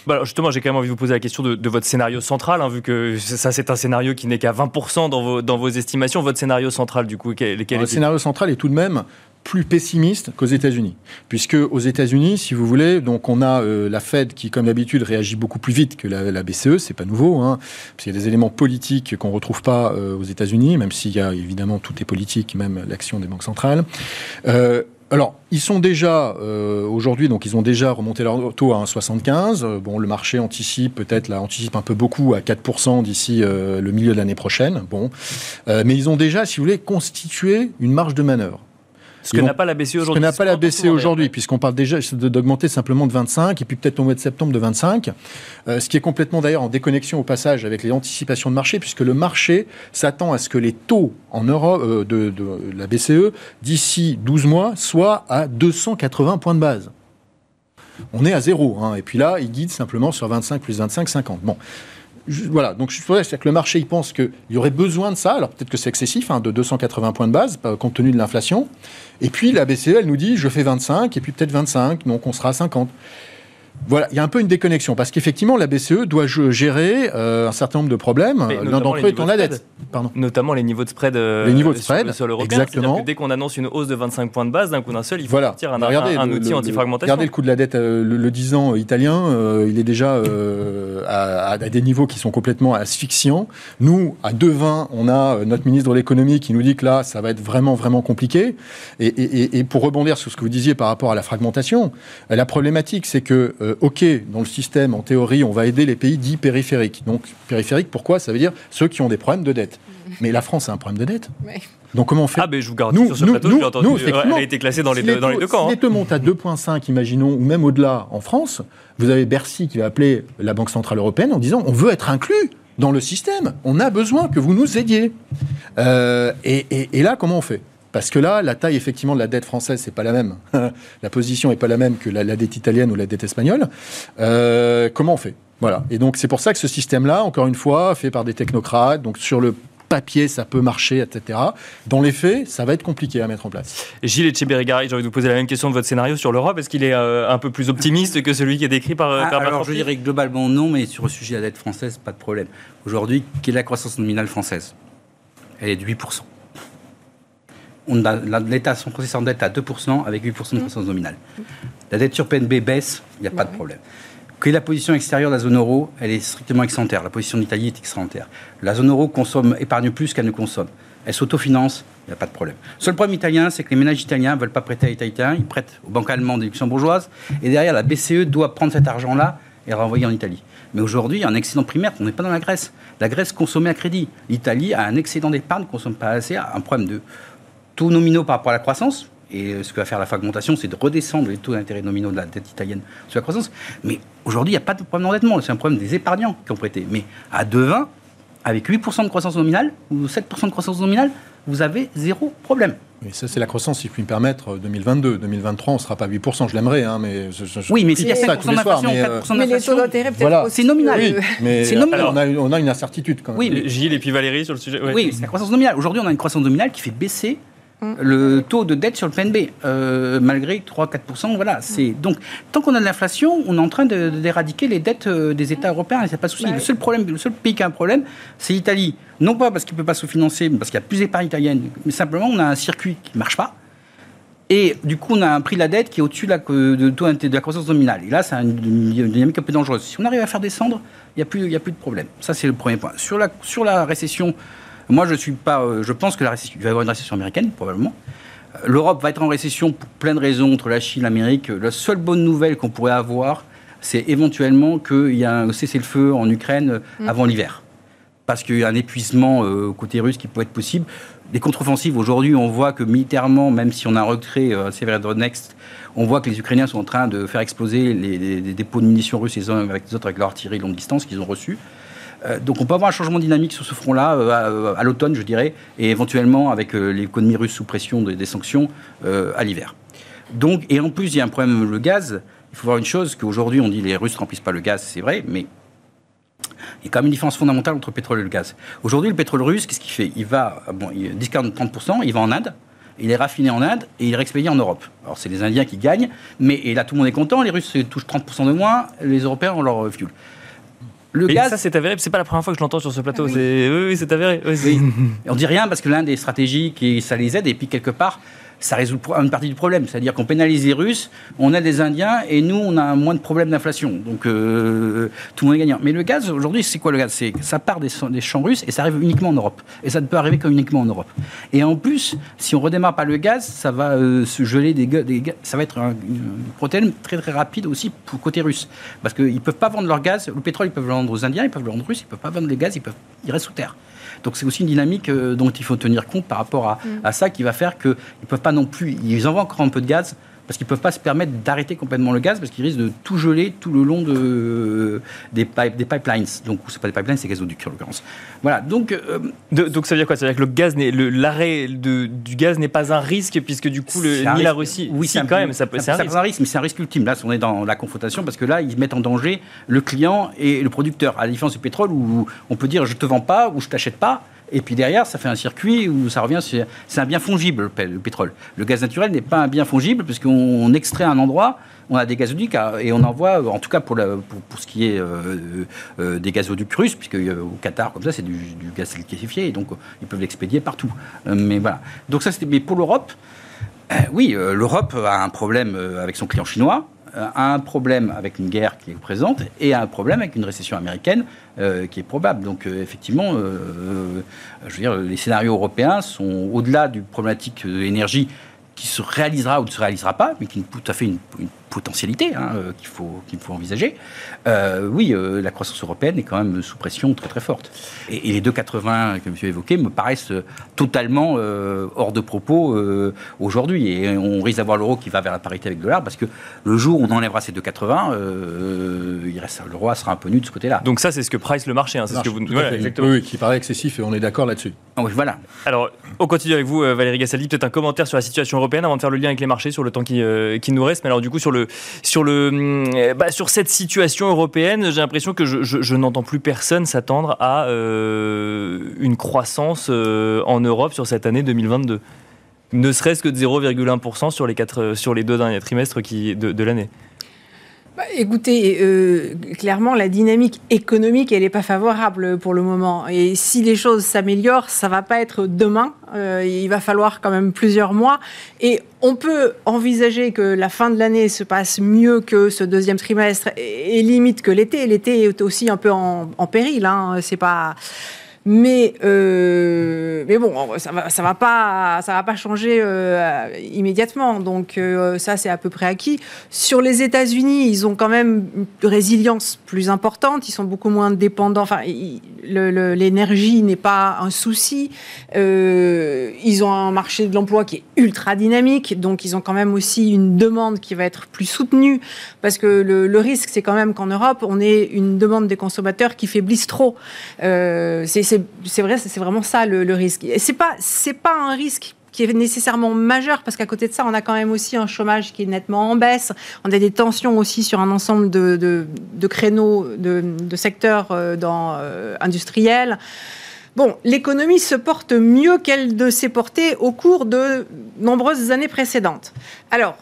Bah justement, j'ai quand même envie de vous poser la question de, votre scénario central, hein, vu que ça, c'est un scénario qui n'est qu'à 20% dans vos, dans vos estimations. Votre scénario central, du coup, quel, Le scénario central est tout de même plus pessimiste qu'aux États-Unis. Puisque aux États-Unis, si vous voulez, donc on a euh, la Fed qui, comme d'habitude, réagit beaucoup plus vite que la, la BCE. C'est pas nouveau, hein, parce qu'il y a des éléments politiques qu'on retrouve pas euh, aux États-Unis, même s'il y a évidemment tout est politique, même l'action des banques centrales. Euh, alors, ils sont déjà aujourd'hui, donc ils ont déjà remonté leur taux à 1,75. bon, le marché anticipe peut-être là anticipe un peu beaucoup à 4% d'ici le milieu de l'année prochaine. Bon, mais ils ont déjà, si vous voulez, constitué une marge de manœuvre. Ce que n'a pas la BCE aujourd'hui. Ce que n'a pas la BCE aujourd'hui, puisqu'on parle déjà d'augmenter simplement de 25, et puis peut-être au mois de septembre de 25, euh, ce qui est complètement d'ailleurs en déconnexion au passage avec les anticipations de marché, puisque le marché s'attend à ce que les taux en Europe euh, de, la BCE d'ici 12 mois soient à 280 points de base. On est à zéro, hein, et puis là, il guide simplement sur 25 plus 25, 50. Bon voilà, donc je c'est que le marché il pense qu'il y aurait besoin de ça, alors peut-être que c'est excessif, hein, de 280 points de base, compte tenu de l'inflation. Et puis la BCE, elle nous dit, je fais 25, et puis peut-être 25, donc on sera à 50. Voilà, il y a un peu une déconnexion parce qu'effectivement, la BCE doit gérer euh, un certain nombre de problèmes. L'un d'entre eux étant la dette. Pardon. Notamment les niveaux de spread, euh, les niveaux de spread sur le Exactement. Que dès qu'on annonce une hausse de 25 points de base, d'un coup d'un seul, il faut sortir un, un, outil anti-fragmentation. Regardez le coût de la dette, euh, le, 10 ans italien, il est déjà à, à, des niveaux qui sont complètement asphyxiants. Nous, à 2,20, on a notre ministre de l'économie qui nous dit que là, ça va être vraiment, vraiment compliqué. Et, et, et, pour rebondir sur ce que vous disiez par rapport à la fragmentation, la problématique, c'est que euh, OK, dans le système, en théorie, on va aider les pays dits périphériques. Donc, périphériques, pourquoi? Ça veut dire ceux qui ont des problèmes de dette. Mais la France a un problème de dette. Donc comment on fait? Ah ben je vous garantis sur ce plateau, nous, entendu, nous, elle a été classée dans les, deux, dans les deux camps. Si les taux montent à 2,5, imaginons, ou même au-delà en France, vous avez Bercy qui va appeler la Banque Centrale Européenne en disant on veut être inclus dans le système, on a besoin que vous nous aidiez. Euh, et, et là, comment on fait? Parce que là, la taille effectivement de la dette française, c'est pas la même. la position est pas la même que la, dette italienne ou la dette espagnole. Euh, comment on fait? Voilà. Et donc c'est pour ça que ce système-là, encore une fois, fait par des technocrates, donc sur le papier, ça peut marcher, etc. Dans les faits, ça va être compliqué à mettre en place. Gilles Etcheberry-Gary, j'ai envie de vous poser la même question de votre scénario sur l'Europe. Est-ce qu'il est euh, un peu plus optimiste que celui qui est décrit par, ah, Alors, je dirais globalement non, mais sur le sujet de la dette française, pas de problème. Aujourd'hui, quelle est la croissance nominale française? Elle est de 8% on a l'État, son processus en dette à 2% avec 8% de mmh. croissance nominale. La dette sur PNB baisse, il n'y a pas de problème. Que la position extérieure de la zone euro, elle est strictement excédentaire. La position d'Italie est excédentaire. La zone euro consomme, épargne plus qu'elle ne consomme. Elle s'autofinance, il n'y a pas de problème. Seul problème italien, c'est que les ménages italiens ne veulent pas prêter à l'État italien, ils prêtent aux banques allemandes et luxembourgeoises. Et derrière, la BCE doit prendre cet argent-là et le renvoyer en Italie. Mais aujourd'hui, il y a un excédent primaire, on n'est pas dans la Grèce. La Grèce consommait à crédit. L'Italie a un excédent d'épargne, ne consomme pas assez, a un problème de taux nominaux par rapport à la croissance. Et ce que va faire la fragmentation, c'est de redescendre les taux d'intérêt nominaux de la dette italienne sur la croissance. Mais aujourd'hui, il n'y a pas de problème d'endettement. C'est un problème des épargnants qui ont prêté. Mais à 2,20, avec 8% de croissance nominale ou 7% de croissance nominale, vous avez zéro problème. Mais ça, c'est la croissance, si je puis me permettre, 2022. 2023, on ne sera pas 8%, je l'aimerais, hein, mais Oui, mais s'il y a 5% d'inflation, mais, euh... mais les taux d'intérêt, peut-être voilà. c'est nominal. Oui, mais nominal. On, a, on, a, une incertitude quand même. Oui, mais... Gilles et puis Valérie sur le sujet. Oui, c'est la croissance nominale. Aujourd'hui, on a une croissance nominale qui fait baisser Hum. Le taux de dette sur le PNB, euh, malgré 3-4%, voilà. C'est donc tant qu'on a de l'inflation, on est en train d'éradiquer les dettes euh, des États européens. Il n'y a pas de souci. Bah le seul problème, le seul pays qui a un problème, c'est l'Italie. Non pas parce qu'il ne peut pas se financer, mais parce qu'il y a plus d'épargne italienne, mais simplement on a un circuit qui ne marche pas. Et du coup, on a un prix de la dette qui est au-dessus de, de, la croissance nominale. Et là, c'est une, dynamique un peu dangereuse. Si on arrive à faire descendre, il n'y a, plus, a plus de problème. Ça, c'est le premier point. Sur la, sur la récession, moi, je, suis pas, euh, je pense que la récession, il va y avoir une récession américaine, probablement. Euh, L'Europe va être en récession pour plein de raisons entre la Chine et l'Amérique. La seule bonne nouvelle qu'on pourrait avoir, c'est éventuellement qu'il y a un cessez-le-feu en Ukraine mm. avant l'hiver. Parce qu'il y a un épuisement euh, côté russe qui peut être possible les contre-offensives, aujourd'hui, on voit que militairement, même si on a un retrait euh, Next, on voit que les Ukrainiens sont en train de faire exploser les, dépôts de munitions russes les uns avec les autres avec leur artillerie longue distance qu'ils ont reçu. Euh, donc on peut avoir un changement dynamique sur ce front-là euh, à, l'automne, je dirais, et éventuellement avec euh, l'économie russe sous pression des, sanctions à l'hiver. Donc, et en plus, il y a un problème, le gaz. Il faut voir une chose, qu'aujourd'hui, on dit les Russes ne remplissent pas le gaz, c'est vrai, mais il y a quand même une différence fondamentale entre le pétrole et le gaz. Aujourd'hui, le pétrole russe, qu'est-ce qu'il fait? Il va, bon, il discount 30%, il va en Inde, il est raffiné en Inde et il est expédié en Europe. Alors c'est les Indiens qui gagnent, mais là tout le monde est content, les Russes touchent 30% de moins, les Européens ont leur fuel. Le gaz, ça c'est avéré, c'est pas la première fois que je l'entends sur ce plateau. Oui, oui, c'est avéré. Oui, On dit rien parce que l'Inde est stratégique et ça les aide, et puis quelque part, ça résout une partie du problème. C'est-à-dire qu'on pénalise les Russes, on a des Indiens et nous, on a moins de problèmes d'inflation. Donc euh, tout le monde est gagnant. Mais le gaz, aujourd'hui, c'est quoi le gaz? C'est Ça part des, champs russes et ça arrive uniquement en Europe. Et ça ne peut arriver qu'uniquement en Europe. Et en plus, si on redémarre pas le gaz, ça va euh, se geler des, Ça va être un, problème très très rapide aussi pour côté russe. Parce qu'ils ne peuvent pas vendre leur gaz. Le pétrole, ils peuvent le vendre aux Indiens, ils peuvent le vendre aux Russes, ils peuvent pas vendre le gaz, ils, peuvent, ils restent sous terre. Donc c'est aussi une dynamique euh, dont il faut tenir compte par rapport à, mm. à ça qui va faire qu'ils ne peuvent pas non plus, ils envoient encore un peu de gaz, parce qu'ils ne peuvent pas se permettre d'arrêter complètement le gaz, parce qu'ils risquent de tout geler tout le long de, des, des pipelines. Donc, ce pas des pipelines, c'est gazoducs en l'occurrence. Voilà, donc... Euh, donc ça veut dire quoi? Ça veut dire que le gaz l'arrêt du gaz n'est pas un risque, puisque du coup, le, ni la Russie... Oui, c'est quand même, ça, c'est un, un, risque. mais c'est un risque ultime. Là, on est dans la confrontation, parce que là, ils mettent en danger le client et le producteur. À la différence du pétrole, où on peut dire, je te vends pas, ou je t'achète pas, et puis derrière, ça fait un circuit où ça revient, c'est un bien fongible, le pétrole. Le gaz naturel n'est pas un bien fongible, puisqu'on extrait un endroit, on a des gazoducs et on envoie, en tout cas pour, pour, ce qui est euh, euh, des gazoducs russes, puisque euh, au Qatar, comme ça, c'est du, gaz liquéfié, et donc ils peuvent l'expédier partout. mais voilà. Donc ça, c'était. Mais pour l'Europe, oui, l'Europe a un problème avec son client chinois a un problème avec une guerre qui est présente et un problème avec une récession américaine euh, qui est probable. Donc euh, effectivement, euh, je veux dire, les scénarios européens sont au-delà du problématique de l'énergie qui se réalisera ou ne se réalisera pas, mais qui est tout à fait une, potentialité hein, euh, qu'il faut, qu'il faut envisager. Euh, oui, euh, la croissance européenne est quand même sous pression très très forte. Et, les 2,80 que monsieur évoqué me paraissent totalement hors de propos aujourd'hui. Et on risque d'avoir l'euro qui va vers la parité avec le dollar, parce que le jour où on enlèvera ces 2,80, il reste, l'euro sera un peu nu de ce côté-là. Donc ça, c'est ce que price le marché. Hein, c'est ce que vous... exactement. Oui, qui paraît excessif et on est d'accord là-dessus. Ah voilà. Alors, on continue avec vous, Valérie Gassaldi. Peut-être un commentaire sur la situation européenne avant de faire le lien avec les marchés sur le temps qui, qui nous reste. Mais alors, du coup, sur le mm, bah, sur cette situation européenne, j'ai l'impression que je, n'entends plus personne s'attendre à euh, une croissance euh, en Europe sur cette année 2022. Ne serait-ce que de 0,1% sur les, deux derniers trimestres de l'année. Bah, écoutez, euh, clairement, la dynamique économique, elle n'est pas favorable pour le moment. Et si les choses s'améliorent, ça va pas être demain. Euh, il va falloir quand même plusieurs mois. Et on peut envisager que la fin de l'année se passe mieux que ce deuxième trimestre et, limite que l'été. L'été est aussi un peu en, péril. Hein. C'est pas mais, euh, mais bon, ça va, ça va pas, ça va pas changer euh, immédiatement. Donc euh, ça, c'est à peu près acquis. Sur les États-Unis, ils ont quand même une résilience plus importante. Ils sont beaucoup moins dépendants. Enfin, l'énergie n'est pas un souci. ils ont un marché de l'emploi qui est ultra dynamique. Donc ils ont quand même aussi une demande qui va être plus soutenue. Parce que le, risque, c'est quand même qu'en Europe, on ait une demande des consommateurs qui faiblisse trop. c'est c'est vrai, c'est vraiment ça le, risque. C'est pas, pas un risque qui est nécessairement majeur parce qu'à côté de ça, on a quand même aussi un chômage qui est nettement en baisse. On a des tensions aussi sur un ensemble de, créneaux, de, secteurs euh, dans, euh, industriels. Bon, l'économie se porte mieux qu'elle ne s'est portée au cours de nombreuses années précédentes. Alors,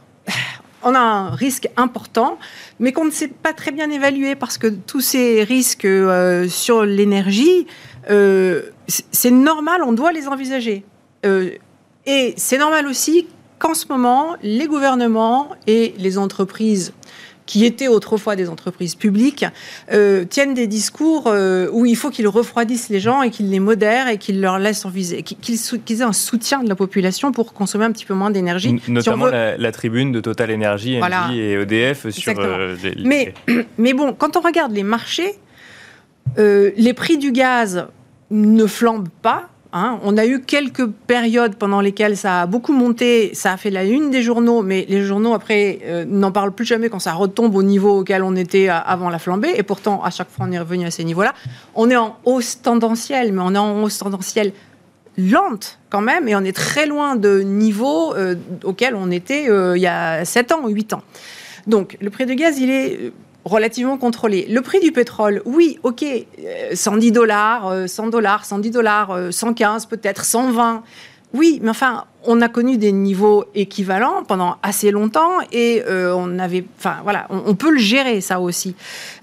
on a un risque important, mais qu'on ne sait pas très bien évaluer parce que tous ces risques euh, sur l'énergie, euh, c'est normal, on doit les envisager. Euh, et c'est normal aussi qu'en ce moment, les gouvernements et les entreprises qui étaient autrefois des entreprises publiques, euh, tiennent des discours euh, où il faut qu'ils refroidissent les gens et qu'ils les modèrent et qu'ils leur laissent envisager, qu'ils aient un soutien de la population pour consommer un petit peu moins d'énergie. Notamment la, tribune de Total Energy, et EDF sur euh, Mais, mais bon, quand on regarde les marchés, les prix du gaz ne flambent pas. Hein. On a eu quelques périodes pendant lesquelles ça a beaucoup monté, ça a fait la une des journaux, mais les journaux après euh, n'en parlent plus jamais quand ça retombe au niveau auquel on était euh, avant la flambée. Et pourtant, à chaque fois, on est revenu à ces niveaux-là. On est en hausse tendancielle, mais on est en hausse tendancielle lente quand même, et on est très loin de niveaux euh, auxquels on était il y a 7 ans ou 8 ans. Donc, le prix du gaz, il est relativement contrôlé. Le prix du pétrole, oui, ok, 110 euh, dollars, 100 euh, dollars, 110 dollars, 115 peut-être, 120. Oui, mais enfin, on a connu des niveaux équivalents pendant assez longtemps et euh, on avait, enfin voilà, on, peut le gérer ça aussi.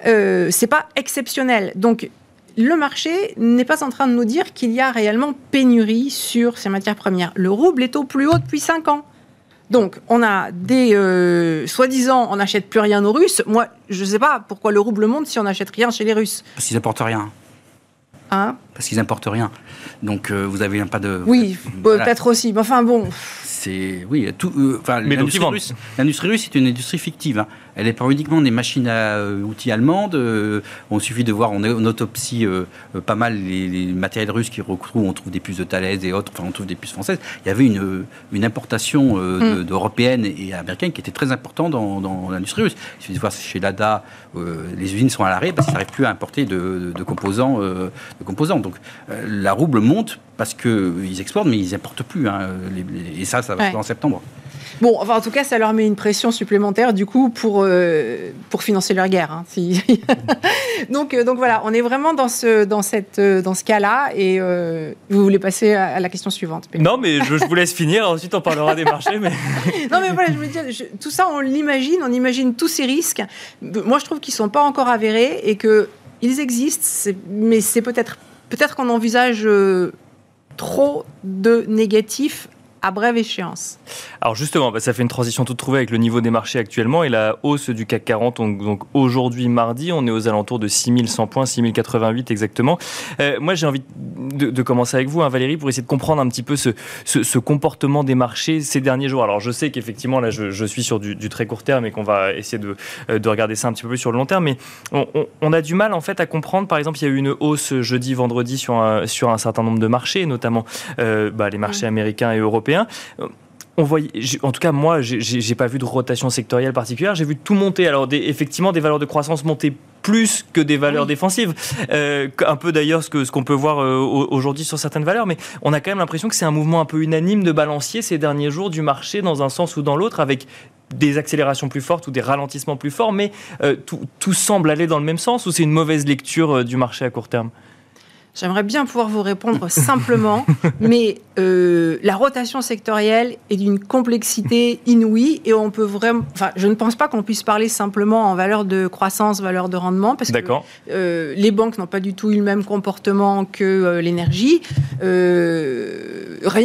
Euh, c'est pas exceptionnel. Donc le marché n'est pas en train de nous dire qu'il y a réellement pénurie sur ces matières premières. Le rouble est au plus haut depuis 5 ans. Donc, on a des. Euh, soi-disant, on n'achète plus rien aux Russes. Moi, je ne sais pas pourquoi le rouble monte si on n'achète rien chez les Russes. Parce qu'ils n'apportent rien. Hein? Parce qu'ils n'importent rien. Donc, euh, vous avez pas de. Oui, peut-être aussi. Mais enfin, bon. C'est. Oui, tout. Euh, l'industrie russe, russe, c'est une industrie fictive. Hein. Elle n'est pas uniquement des machines à euh, outils allemandes. Euh, on suffit de voir, on, on autopsie euh, pas mal les, matériels russes qui retrouvent, on trouve des puces de Thales et autres, enfin on trouve des puces françaises. Il y avait une, une importation mm. d'européennes et américaines qui était très importante dans, l'industrie russe. Il suffit de voir chez Lada, les usines sont à l'arrêt parce qu'ils n'arrivent plus à importer de, composants. de composants. Donc la rouble monte parce qu'ils exportent, mais ils n'importent plus. Hein, et ça, ça va en septembre. Bon, enfin, en tout cas, ça leur met une pression supplémentaire, du coup, pour, euh, pour financer leur guerre. Hein, donc, euh, donc voilà, on est vraiment dans ce, dans cette, euh, dans ce cas-là. Et vous voulez passer à, la question suivante Non, mais je, vous laisse finir. Ensuite, on parlera des marchés. Mais... non, mais voilà, je veux dire, tout ça, on l'imagine, on imagine tous ces risques. Moi, je trouve qu'ils ne sont pas encore avérés et qu'ils existent, mais c'est peut-être peut-être qu'on envisage trop de négatifs à brève échéance. Alors justement, bah, ça fait une transition toute trouvée avec le niveau des marchés actuellement et la hausse du CAC 40. Donc, aujourd'hui, mardi, on est aux alentours de 6100 points, 6088 exactement. Euh, moi, j'ai envie de, commencer avec vous, hein, Valérie, pour essayer de comprendre un petit peu ce, ce, comportement des marchés ces derniers jours. Alors je sais qu'effectivement, là, je, suis sur du, très court terme et qu'on va essayer de, euh, de, regarder ça un petit peu plus sur le long terme, mais on, a du mal en fait à comprendre. Par exemple, il y a eu une hausse jeudi, vendredi sur un, sur un certain nombre de marchés, notamment euh, bah, les marchés américains et européens on voyait, en tout cas moi, j'ai pas vu de rotation sectorielle particulière. J'ai vu tout monter. Alors effectivement, des valeurs de croissance monter plus que des valeurs défensives. Euh, un peu d'ailleurs ce qu'on ce qu'on peut voir euh, aujourd'hui sur certaines valeurs, mais on a quand même l'impression que c'est un mouvement un peu unanime de balancier ces derniers jours du marché dans un sens ou dans l'autre, avec des accélérations plus fortes ou des ralentissements plus forts, mais euh, tout, tout, semble aller dans le même sens ou c'est une mauvaise lecture du marché à court terme? J'aimerais bien pouvoir vous répondre simplement, mais euh, la rotation sectorielle est d'une complexité inouïe et on peut vraiment. Enfin, je ne pense pas qu'on puisse parler simplement en valeur de croissance, valeur de rendement, parce que euh, les banques n'ont pas du tout eu le même comportement que euh, l'énergie.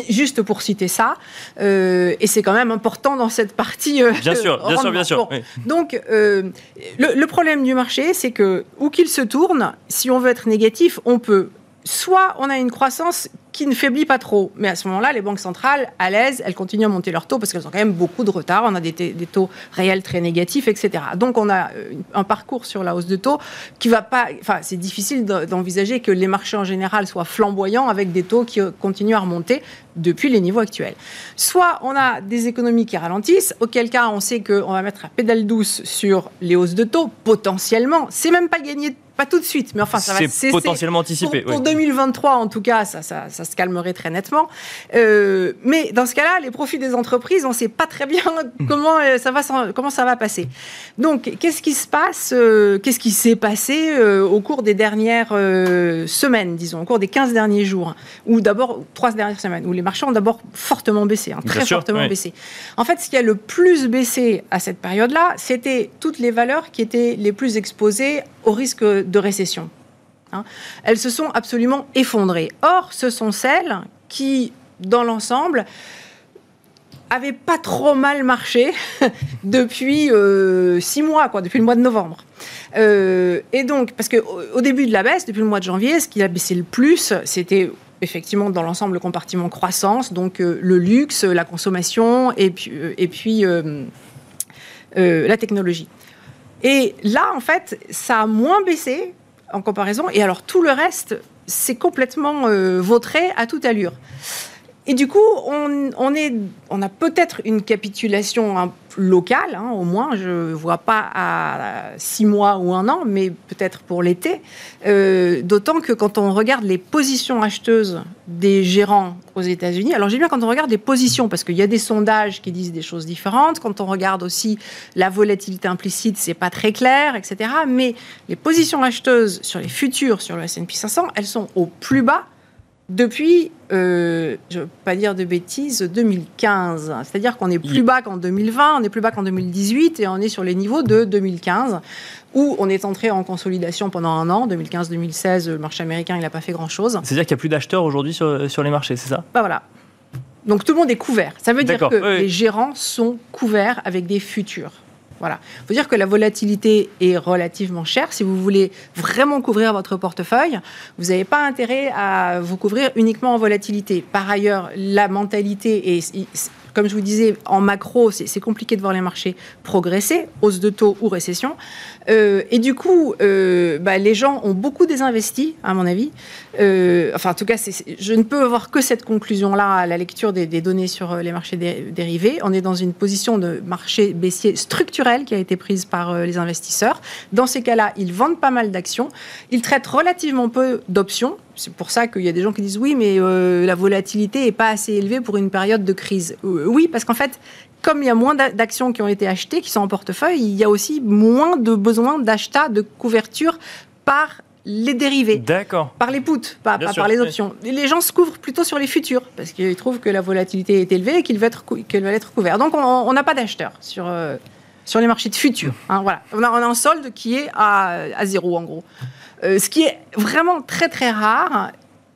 juste pour citer ça, et c'est quand même important dans cette partie. bien sûr, bien sûr, bien sûr. Donc, le, le problème du marché, c'est que où qu'il se tourne, si on veut être négatif, on peut soit on a une croissance qui ne faiblit pas trop. Mais à ce moment-là, les banques centrales, à l'aise, elles continuent à monter leurs taux parce qu'elles ont quand même beaucoup de retard. On a des, taux réels très négatifs, etc. Donc on a euh, un parcours sur la hausse de taux qui va pas. Enfin, c'est difficile d'envisager que les marchés en général soient flamboyants avec des taux qui euh, continuent à remonter depuis les niveaux actuels. Soit on a des économies qui ralentissent, auquel cas on sait qu'on va mettre la pédale douce sur les hausses de taux, potentiellement. C'est même pas gagné pas tout de suite, mais enfin, ça va C'est potentiellement anticipé. Pour, 2023, en tout cas, ça, ça, ça se calmerait très nettement. Euh, mais dans ce cas-là, les profits des entreprises, on ne sait pas très bien comment ça va, comment ça va passer. Donc, qu'est-ce qui se passe Qu'est-ce qui s'est passé au cours des dernières semaines, disons, au cours des 15 derniers jours, ou d'abord trois dernières semaines, où les marchés ont d'abord fortement baissé, hein, très fortement baissé. En fait, ce qui a le plus baissé à cette période-là, c'était toutes les valeurs qui étaient les plus exposées au risque de récession. Hein. Elles se sont absolument effondrées. Or, ce sont celles qui, dans l'ensemble, avaient pas trop mal marché depuis euh, six mois, quoi, depuis le mois de novembre. Euh, et donc, parce qu'au au début de la baisse, depuis le mois de janvier, ce qui a baissé le plus, c'était effectivement dans l'ensemble le compartiment croissance, donc euh, le luxe, la consommation et puis la technologie. Et là, en fait, ça a moins baissé en comparaison. Et alors tout le reste, c'est complètement euh, vautré à toute allure. Et du coup, on, a peut-être une capitulation locale, hein, au moins. Je ne vois pas à six mois ou un an, mais peut-être pour l'été. Euh, d'autant que quand on regarde les positions acheteuses des gérants aux États-Unis, alors j'ai bien quand on regarde les positions, parce qu'il y a des sondages qui disent des choses différentes. Quand on regarde aussi la volatilité implicite, c'est pas très clair, etc. Mais les positions acheteuses sur les futurs, sur le S&P 500, elles sont au plus bas depuis, euh, je ne veux pas dire de bêtises, 2015. C'est-à-dire qu'on est plus bas qu'en 2020, on est plus bas qu'en 2018 et on est sur les niveaux de 2015 où on est entré en consolidation pendant un an. 2015-2016, le marché américain, il n'a pas fait grand-chose. C'est-à-dire qu'il n'y a plus d'acheteurs aujourd'hui sur, sur les marchés, c'est ça? Bah voilà. Donc tout le monde est couvert. Ça veut dire que les gérants sont couverts avec des futurs. Voilà. Il faut dire que la volatilité est relativement chère. Si vous voulez vraiment couvrir votre portefeuille, vous n'avez pas intérêt à vous couvrir uniquement en volatilité. Par ailleurs, la mentalité est comme je vous disais, en macro, c'est compliqué de voir les marchés progresser, hausse de taux ou récession. Euh, et du coup, euh, bah, les gens ont beaucoup désinvesti, à mon avis. Euh, enfin, en tout cas, je ne peux avoir que cette conclusion-là à la lecture des, données sur les marchés dérivés. On est dans une position de marché baissier structurel qui a été prise par les investisseurs. Dans ces cas-là, ils vendent pas mal d'actions. Ils traitent relativement peu d'options. C'est pour ça qu'il y a des gens qui disent oui, mais la volatilité n'est pas assez élevée pour une période de crise. oui, parce qu'en fait, comme il y a moins d'actions qui ont été achetées, qui sont en portefeuille, il y a aussi moins de besoin d'achat, de couverture par les dérivés. D'accord. Par les puts, pas, par les options. Les gens se couvrent plutôt sur les futurs, parce qu'ils trouvent que la volatilité est élevée et qu'ils veulent être, qu être couverts. Donc on n'a pas d'acheteurs sur, euh, sur les marchés de futurs. Hein, voilà. On a, on, a, un solde qui est à, à zéro, en gros. Euh, ce qui est vraiment très très rare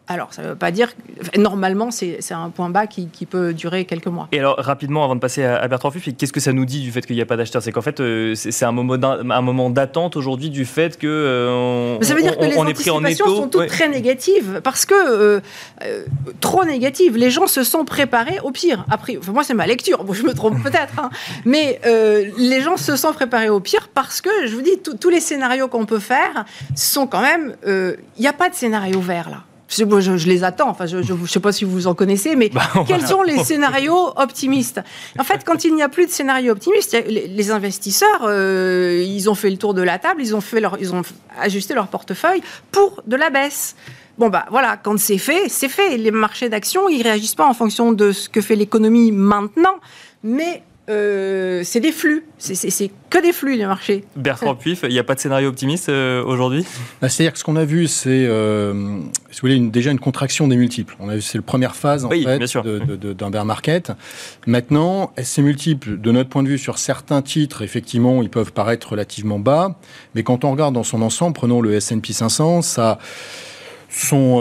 alors, ça ne veut pas dire. Normalement, c'est un point bas qui, peut durer quelques mois. Et alors, rapidement, avant de passer à, Bertrand Fuff, qu'est-ce que ça nous dit du fait qu'il n'y a pas d'acheteurs C'est qu'en fait, euh, c'est un moment d'attente aujourd'hui du fait que. Euh, ça veut dire que les anticipations sont toutes très négatives parce que euh, trop négatives. Les gens se sont préparés au pire. Après, moi, c'est ma lecture. je me trompe peut-être, hein. mais les gens se sont préparés au pire parce que, je vous dis, tous les scénarios qu'on peut faire sont quand même. Il n'y a pas de scénario vert là je, je, les attends, enfin, je ne sais pas si vous en connaissez, mais bah, quels sont les scénarios optimistes? En fait, quand il n'y a plus de scénario optimiste, les, investisseurs, euh, ils ont fait le tour de la table, ils ont, fait leur, ils ont ajusté leur portefeuille pour de la baisse. Bon, bah voilà, quand c'est fait, c'est fait. Les marchés d'actions, ils réagissent pas en fonction de ce que fait l'économie maintenant, mais euh, c'est des flux. C'est que des flux, les marchés. Bertrand Puif, il n'y a pas de scénario optimiste euh, aujourd'hui? Bah, C'est-à-dire que ce qu'on a vu, c'est euh, si vous voulez, déjà une contraction des multiples. C'est la première phase en fait, d'un bear market. Maintenant, ces multiples, de notre point de vue, sur certains titres, effectivement, ils peuvent paraître relativement bas. Mais quand on regarde dans son ensemble, prenons le S&P 500, ça sont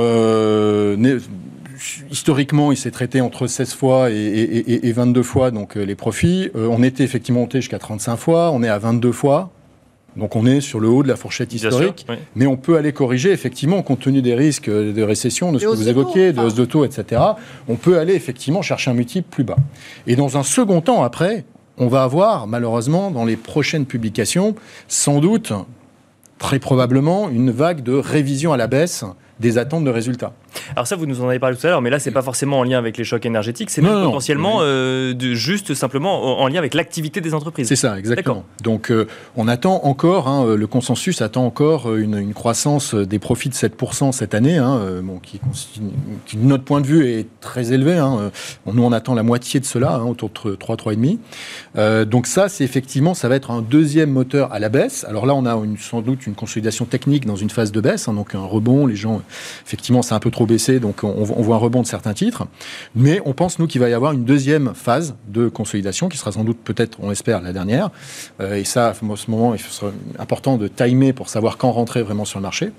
historiquement, il s'est traité entre 16 fois et, 22 fois donc euh, les profits. Euh, on était effectivement monté jusqu'à 35 fois, on est à 22 fois. Donc on est sur le haut de la fourchette historique, mais on peut aller corriger effectivement compte tenu des risques de récession, de ce que vous évoquiez, de hausse de taux, etc. On peut aller effectivement chercher un multiple plus bas. Et dans un second temps après, on va avoir malheureusement dans les prochaines publications sans doute très probablement une vague de révision à la baisse des attentes de résultats. Alors ça, vous nous en avez parlé tout à l'heure, mais là, c'est pas forcément en lien avec les chocs énergétiques, c'est potentiellement euh, de, juste simplement en lien avec l'activité des entreprises. C'est ça, exactement. Donc euh, on attend encore, hein, le consensus attend encore une, croissance des profits de 7% cette année, hein, bon, qui, qui, de notre point de vue, est très élevé. Hein. Nous, on attend la moitié de cela, autour de 3, 3,5. Euh, donc ça, c'est effectivement, ça va être un deuxième moteur à la baisse. Alors là, on a une, sans doute une consolidation technique dans une phase de baisse, donc un rebond. Les gens, effectivement, c'est un peu trop baissé, donc on, on, voit un rebond de certains titres. Mais on pense, nous, qu'il va y avoir une deuxième phase de consolidation, qui sera sans doute peut-être, on espère, la dernière. Euh, et ça, à ce moment, il sera important de timer pour savoir quand rentrer vraiment sur le marché.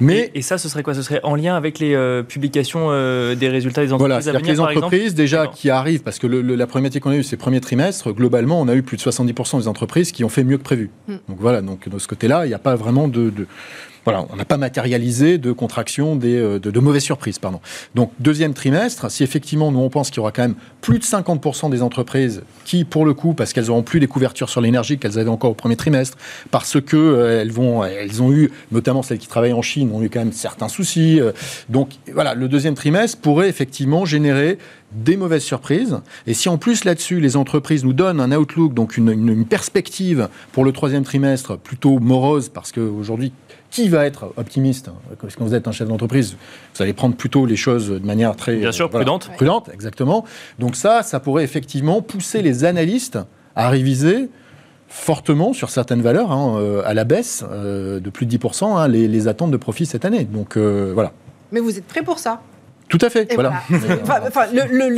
Mais et, ça, ce serait quoi? Ce serait en lien avec les euh, publications des résultats des entreprises voilà, à venir, les entreprises déjà qui arrivent, parce que le, la problématique qu'on a eue ces premiers trimestres, globalement, on a eu plus de 70% des entreprises qui ont fait mieux que prévu. Mm. Donc voilà, donc de ce côté-là, il n'y a pas vraiment de, de voilà, on n'a pas matérialisé de contraction des, euh, de, mauvaises surprises. Pardon. Donc, deuxième trimestre, si effectivement, nous, on pense qu'il y aura quand même plus de 50% des entreprises qui, pour le coup, parce qu'elles n'auront plus les couvertures sur l'énergie qu'elles avaient encore au premier trimestre, parce que euh, elles, vont, elles ont eu, notamment celles qui travaillent en Chine, ont eu quand même certains soucis. Euh. donc, voilà, le deuxième trimestre pourrait effectivement générer des mauvaises surprises. Et si en plus là-dessus, les entreprises nous donnent un outlook, donc une, une perspective pour le troisième trimestre plutôt morose, parce qu'aujourd'hui, qui va être optimiste Parce que vous êtes un chef d'entreprise, vous allez prendre plutôt les choses de manière très... Bien sûr, prudente. Prudente, exactement. Donc ça, ça pourrait effectivement pousser les analystes à réviser fortement sur certaines valeurs hein, euh, à la baisse euh, de plus de 10% hein, les, attentes de profit cette année. Donc euh, voilà. Mais vous êtes prêt pour ça? Tout à fait. Voilà.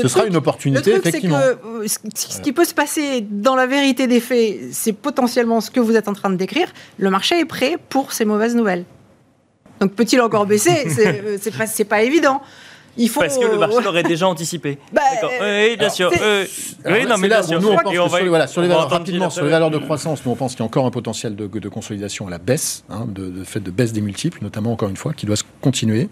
ce sera une opportunité, le truc, effectivement. Que, ce qui peut se passer dans la vérité des faits, c'est potentiellement ce que vous êtes en train de décrire. Le marché est prêt pour ces mauvaises nouvelles. Donc peut-il encore baisser? C'est pas, pas évident. Parce que le marché l'aurait déjà anticipé. Bah, oui, bien sûr. oui, non, mais là, Nous, on pense sur, voilà, sur les valeurs, rapidement, sur les valeurs de croissance, nous, on pense qu'il y a encore un potentiel de, de consolidation à la baisse, hein, de, fait de baisse des multiples, notamment, encore une fois, qui doit se continuer.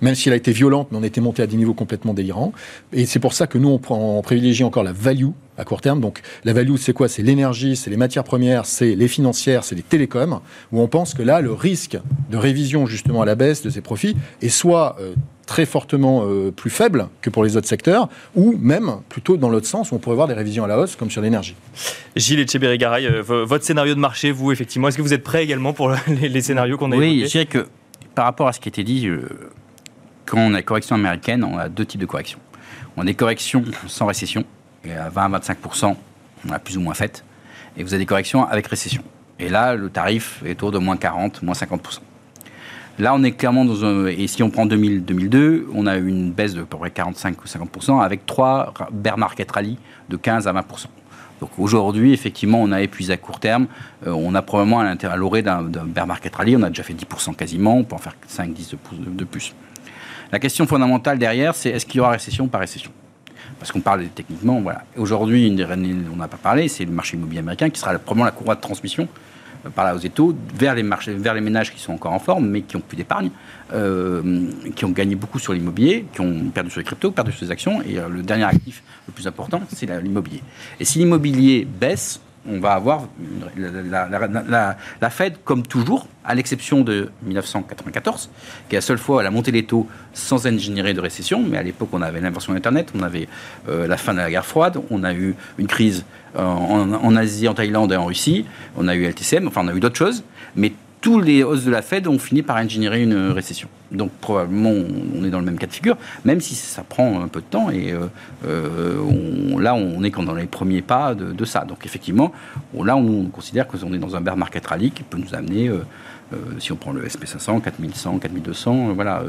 Même si elle a été violente, mais on était monté à des niveaux complètement délirants. Et c'est pour ça que nous, on, prend, on privilégie encore la value à court terme. Donc la value, c'est quoi? C'est l'énergie, c'est les matières premières, c'est les financières, c'est les télécoms, où on pense que là, le risque de révision justement à la baisse de ces profits est soit euh, très fortement euh, plus faible que pour les autres secteurs, ou même plutôt dans l'autre sens, où on pourrait voir des révisions à la hausse, comme sur l'énergie. Gilles Etcheberry-Garay, euh, votre scénario de marché, vous, effectivement, est-ce que vous êtes prêt également pour les, scénarios qu'on a Oui, je dirais que par rapport à ce qui a été dit, euh, quand on a correction américaine, on a deux types de corrections. On a des corrections sans récession, à 20-25%, on a plus ou moins fait, et vous avez des corrections avec récession. Et là, le tarif est autour de moins 40, moins 50%. Là, on est clairement dans un. Et si on prend 2000, 2002, on a eu une baisse de à peu près 45 ou 50% avec trois bear market rally de 15 à 20% donc aujourd'hui, effectivement, on a épuisé à court terme. Euh, on a probablement à l'orée d'un bear market rally. On a déjà fait 10% quasiment. On peut en faire 5-10 de, de plus. La question fondamentale derrière, c'est est-ce qu'il y aura récession ou pas récession? Parce qu'on parle techniquement, voilà. Aujourd'hui, on n'a pas parlé, c'est le marché immobilier américain qui sera probablement la courroie de transmission par là aux étaux, vers les, marchés, vers les ménages qui sont encore en forme, mais qui ont plus d'épargne, euh, qui ont gagné beaucoup sur l'immobilier, qui ont perdu sur les cryptos, perdu sur les actions. Et euh, le dernier actif le plus important, c'est l'immobilier. Et si l'immobilier baisse, on va avoir la, Fed, comme toujours, à l'exception de 1994, qui est la seule fois elle a monté les taux sans ingénierie de récession, mais à l'époque on avait l'inversion d'Internet, on avait euh, la fin de la guerre froide, on a eu une crise euh, en, Asie, en Thaïlande et en Russie, on a eu LTCM, enfin on a eu d'autres choses, mais tous les hausses de la Fed ont fini par ingénierer une récession. Donc probablement on est dans le même cas de figure, même si ça prend un peu de temps et euh, euh, là on est quand dans les premiers pas de, ça. Donc effectivement, là on, considère qu'on est dans un bear market rally qui peut nous amener, euh, si on prend le SP500, 4100, 4200, voilà,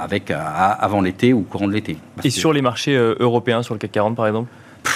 avec avant l'été ou courant de l'été. Et sur les marchés européens, sur le CAC 40 par exemple?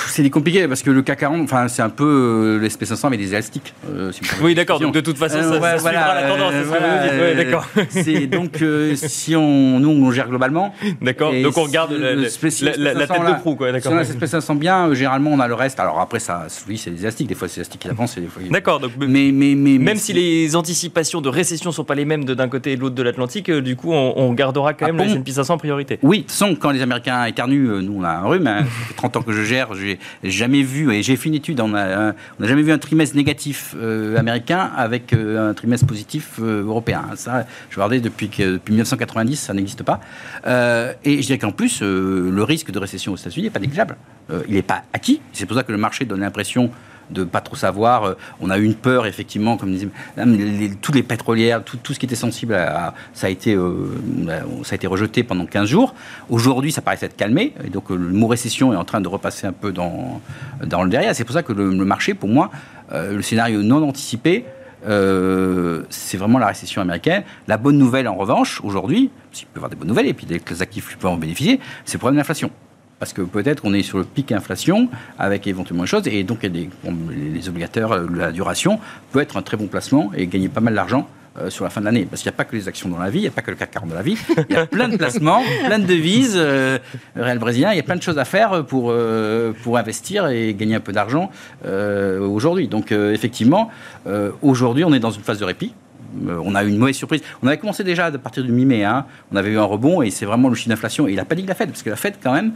C'est compliqué parce que le CAC 40, enfin, c'est un peu euh, l'SP 500 avec des élastiques. Euh, oui, d'accord. Donc de toute façon, euh, ça, suivra la tendance. Euh, d'accord. C'est donc si on, nous, on gère globalement. D'accord. Donc on regarde la, la, tête de proue, quoi. Si on a l'SP 500 bien, généralement on a le reste. Alors après, ça, oui, c'est des élastiques. Des fois, c'est élastique qui avance. D'accord. Donc mais, mais, mais, même si les anticipations de récession sont pas les mêmes d'un côté et de l'autre de l'Atlantique, du coup, on, gardera quand ah même le S&P 500 en priorité. Oui. Façon, quand les Américains éternuent, nous on a un rhume. Hein. ça fait 30 ans que je gère jamais vu, et j'ai fait une étude, on n'a jamais vu un trimestre négatif américain avec un trimestre positif européen. Ça, je regardais depuis, depuis 1990, ça n'existe pas. et je dirais qu'en plus, le risque de récession aux États-Unis n'est pas négligeable. il n'est pas acquis. C'est pour ça que le marché donne l'impression de pas trop savoir. Euh, on a eu une peur, effectivement, comme disait, les, toutes les pétrolières, tout, tout, ce qui était sensible, à, ça, a été, euh, ça a été rejeté pendant 15 jours. Aujourd'hui, ça paraît s'être calmé. Et donc, le mot récession est en train de repasser un peu dans, dans le derrière. C'est pour ça que le, marché, pour moi, euh, le scénario non anticipé, c'est vraiment la récession américaine. La bonne nouvelle, en revanche, aujourd'hui, s'il peut y avoir des bonnes nouvelles, et puis les actifs peuvent en bénéficier, c'est le problème de l'inflation parce que peut-être qu'on est sur le pic inflation avec éventuellement une chose, et donc a des, les obligataires, euh, la duration peut être un très bon placement et gagner pas mal d'argent euh, sur la fin de l'année. Parce qu'il n'y a pas que les actions dans la vie, il n'y a pas que le CAC 40 dans la vie, il y a plein de placements, plein de devises, euh, réel brésilien, il y a plein de choses à faire pour, pour investir et gagner un peu d'argent aujourd'hui. Donc effectivement, aujourd'hui on est dans une phase de répit on a eu une mauvaise surprise. On avait commencé déjà à partir du mi-mai, hein. on avait eu un rebond et c'est vraiment le chiffre d'inflation. Et il n'a pas dit que la Fed, parce que la Fed, quand même,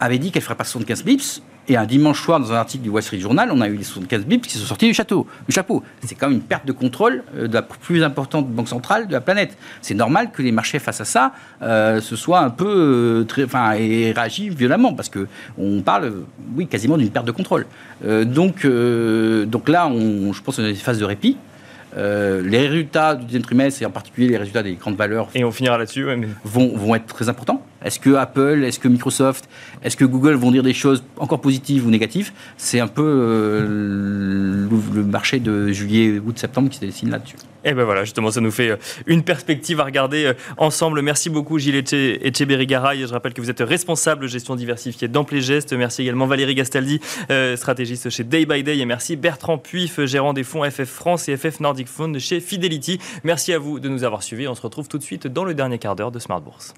avait dit qu'elle ferait pas 75 bips. Et un dimanche soir, dans un article du Wall Street Journal, on a eu les 75 bips qui sont sortis du, château, du chapeau. C'est quand même une perte de contrôle euh, de la plus importante banque centrale de la planète. C'est normal que les marchés face à ça euh, se soient un peu euh, très, enfin, et réagissent violemment parce que on parle, oui, quasiment d'une perte de contrôle. donc, donc là, on, je pense qu'on est dans une phase de répit. les résultats du deuxième trimestre, et en particulier les résultats des grandes valeurs, et on finira là-dessus, vont, vont être très importants. Est-ce que Apple, est-ce que Microsoft, est-ce que Google vont dire des choses encore positives ou négatives? C'est un peu euh, le marché de juillet, août, septembre qui se dessine là-dessus. Et eh ben voilà, justement, ça nous fait euh, une perspective à regarder euh, ensemble. Merci beaucoup Gilles Echeberry-Garay. Je rappelle que vous êtes responsable gestion diversifiée d'Amplé Gestes. Merci également Valérie Gastaldi, stratégiste chez Day by Day. Et merci Bertrand Puif, gérant des fonds FF France et FF Nordic Fund chez Fidelity. Merci à vous de nous avoir suivis. On se retrouve tout de suite dans le dernier quart d'heure de Smart Bourse.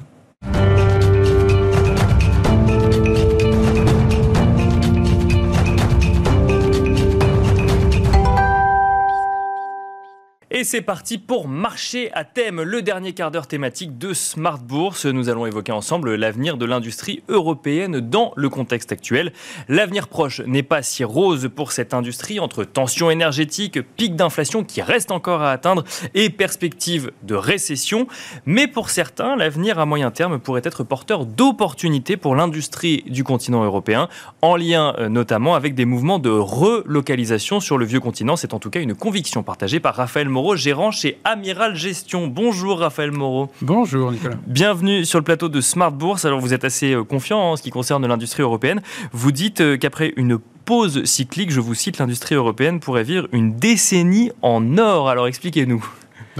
Et c'est parti pour marcher à thème, le dernier quart d'heure thématique de Smart Bourse. Nous allons évoquer ensemble l'avenir de l'industrie européenne dans le contexte actuel. L'avenir proche n'est pas si rose pour cette industrie entre tensions énergétiques, pic d'inflation qui reste encore à atteindre et perspective de récession. Mais pour certains, l'avenir à moyen terme pourrait être porteur d'opportunités pour l'industrie du continent européen, en lien euh, notamment avec des mouvements de relocalisation sur le vieux continent. C'est en tout cas une conviction partagée par Raphaël Moreau gérant chez Amiral Gestion. Bonjour Raphaël Moreau. Bonjour Nicolas. Bienvenue sur le plateau de Smart Bourse. Alors vous êtes assez euh, confiant en ce qui concerne l'industrie européenne. Vous dites euh, qu'après une pause cyclique, je vous cite, l'industrie européenne pourrait vivre une décennie en or. Alors expliquez-nous.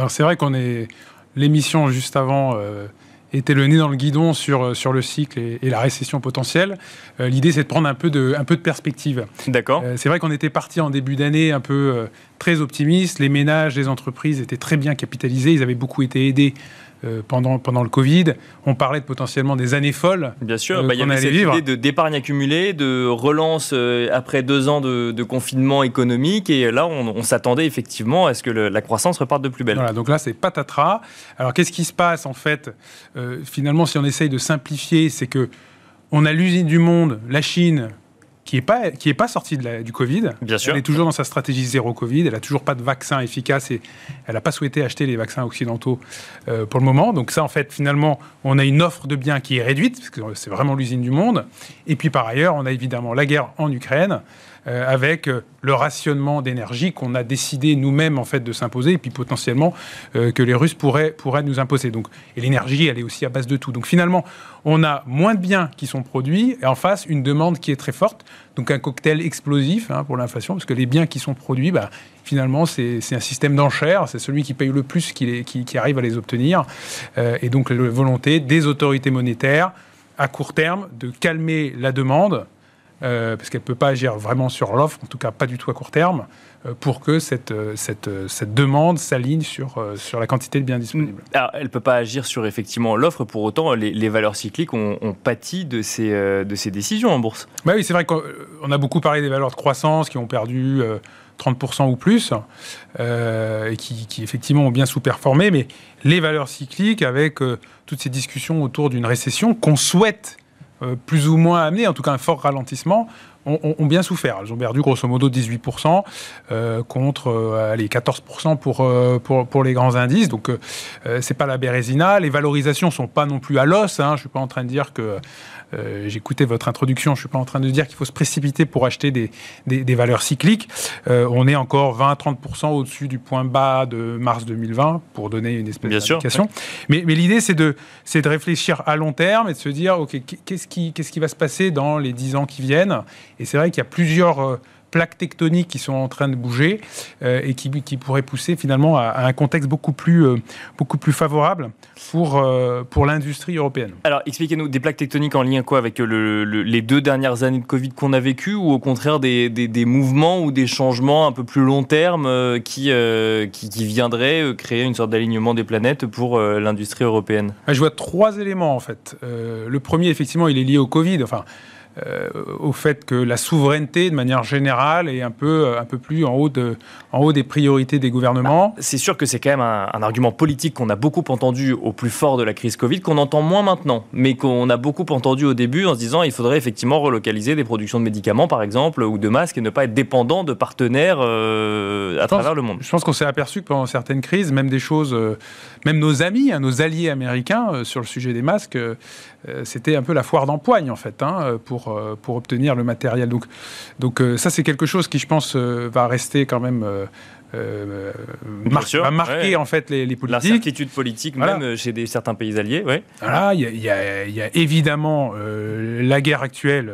C'est vrai qu'on est l'émission juste avant euh, était le nez dans le guidon sur, euh, sur le cycle et, la récession potentielle. Euh, l'idée, c'est de prendre un peu de, un peu de perspective. D'accord. Euh, c'est vrai qu'on était parti en début d'année un peu très optimiste. Les ménages, les entreprises étaient très bien capitalisés. Ils avaient beaucoup été aidés euh, pendant, pendant le Covid. On parlait de potentiellement des années folles. Bien sûr, euh, bah, il y avait cette idée de d'épargne accumulée, de relance euh, après deux ans de, confinement économique. Et là, on, s'attendait effectivement à ce que la croissance reparte de plus belle. Voilà, donc là, c'est patatras. Alors, qu'est-ce qui se passe en fait Finalement, si on essaye de simplifier, c'est que on a l'usine du monde, la Chine, qui n'est pas, qui est pas sortie de du Covid. Bien sûr. Elle est toujours dans sa stratégie zéro Covid. Elle n'a toujours pas de vaccin efficace et elle n'a pas souhaité acheter les vaccins occidentaux euh, pour le moment. Donc ça, en fait, finalement, on a une offre de biens qui est réduite, parce que c'est vraiment l'usine du monde. Et puis par ailleurs, on a évidemment la guerre en Ukraine. Euh, avec euh, le rationnement d'énergie qu'on a décidé nous-mêmes en fait de s'imposer et puis potentiellement euh, que les Russes pourraient, pourraient nous imposer. Donc, et l'énergie, elle est aussi à base de tout. Donc finalement, on a moins de biens qui sont produits et en face une demande qui est très forte. Donc un cocktail explosif hein, pour l'inflation, parce que les biens qui sont produits, bah, finalement, c'est un système d'enchères. C'est celui qui paye le plus qui, arrive à les obtenir. et donc la volonté des autorités monétaires à court terme de calmer la demande euh, parce qu'elle ne peut pas agir vraiment sur l'offre, en tout cas pas du tout à court terme, euh, pour que cette, euh, cette, cette demande s'aligne sur, sur la quantité de biens disponibles. Alors, elle ne peut pas agir sur effectivement l'offre, pour autant les, les, valeurs cycliques ont, pâti de ces, de ces décisions en bourse. Bah oui, c'est vrai qu'on a beaucoup parlé des valeurs de croissance qui ont perdu 30% ou plus, et qui, qui, effectivement ont bien sous-performé, mais les valeurs cycliques, avec toutes ces discussions autour d'une récession qu'on souhaite plus ou moins amené, en tout cas un fort ralentissement, ont, bien souffert. Elles ont perdu grosso modo 18% euh, contre euh, allez, 14% pour, euh, pour, les grands indices. Donc c'est pas la Bérésina. Les valorisations sont pas non plus à l'os. Hein. Je suis pas en train de dire que euh, j'écoutais votre introduction, je ne suis pas en train de dire qu'il faut se précipiter pour acheter des, des, valeurs cycliques. Euh, on est encore 20-30% au-dessus du point bas de mars 2020, pour donner une espèce d'indication. Mais, mais l'idée, c'est de, de réfléchir à long terme et de se dire, OK, qu'est-ce qui, qu'est-ce qui va se passer dans les 10 ans qui viennent? Et c'est vrai qu'il y a plusieurs euh, plaques tectoniques qui sont en train de bouger euh, et qui, qui, pourraient pousser finalement à, un contexte beaucoup plus, euh, beaucoup plus favorable pour, euh, pour l'industrie européenne. Alors expliquez-nous, des plaques tectoniques en lien quoi avec les deux dernières années de Covid qu'on a vécues ou au contraire des, des, mouvements ou des changements un peu plus long terme qui, qui, qui, viendraient créer une sorte d'alignement des planètes pour l'industrie européenne? Je vois trois éléments en fait. le premier effectivement il est lié au Covid. Enfin, euh, au fait que la souveraineté, de manière générale, est un peu, euh, un peu plus en haut, de, en haut des priorités des gouvernements. Bah, c'est sûr que c'est quand même un, argument politique qu'on a beaucoup entendu au plus fort de la crise Covid, qu'on entend moins maintenant, mais qu'on a beaucoup entendu au début en se disant il faudrait effectivement relocaliser des productions de médicaments, par exemple, ou de masques, et ne pas être dépendant de partenaires euh, à travers le monde. Je pense qu'on s'est aperçu que pendant certaines crises, même des choses, même nos amis, hein, nos alliés américains sur le sujet des masques, c'était un peu la foire d'empoigne, en fait, hein, pour euh, pour, obtenir le matériel. Donc, donc euh, ça, c'est quelque chose qui, je pense, euh, va rester quand même... va marquer en fait les, les politiques. L'incertitude politique même chez des, certains pays alliés. Ouais. Voilà, il y, y, a évidemment la guerre actuelle.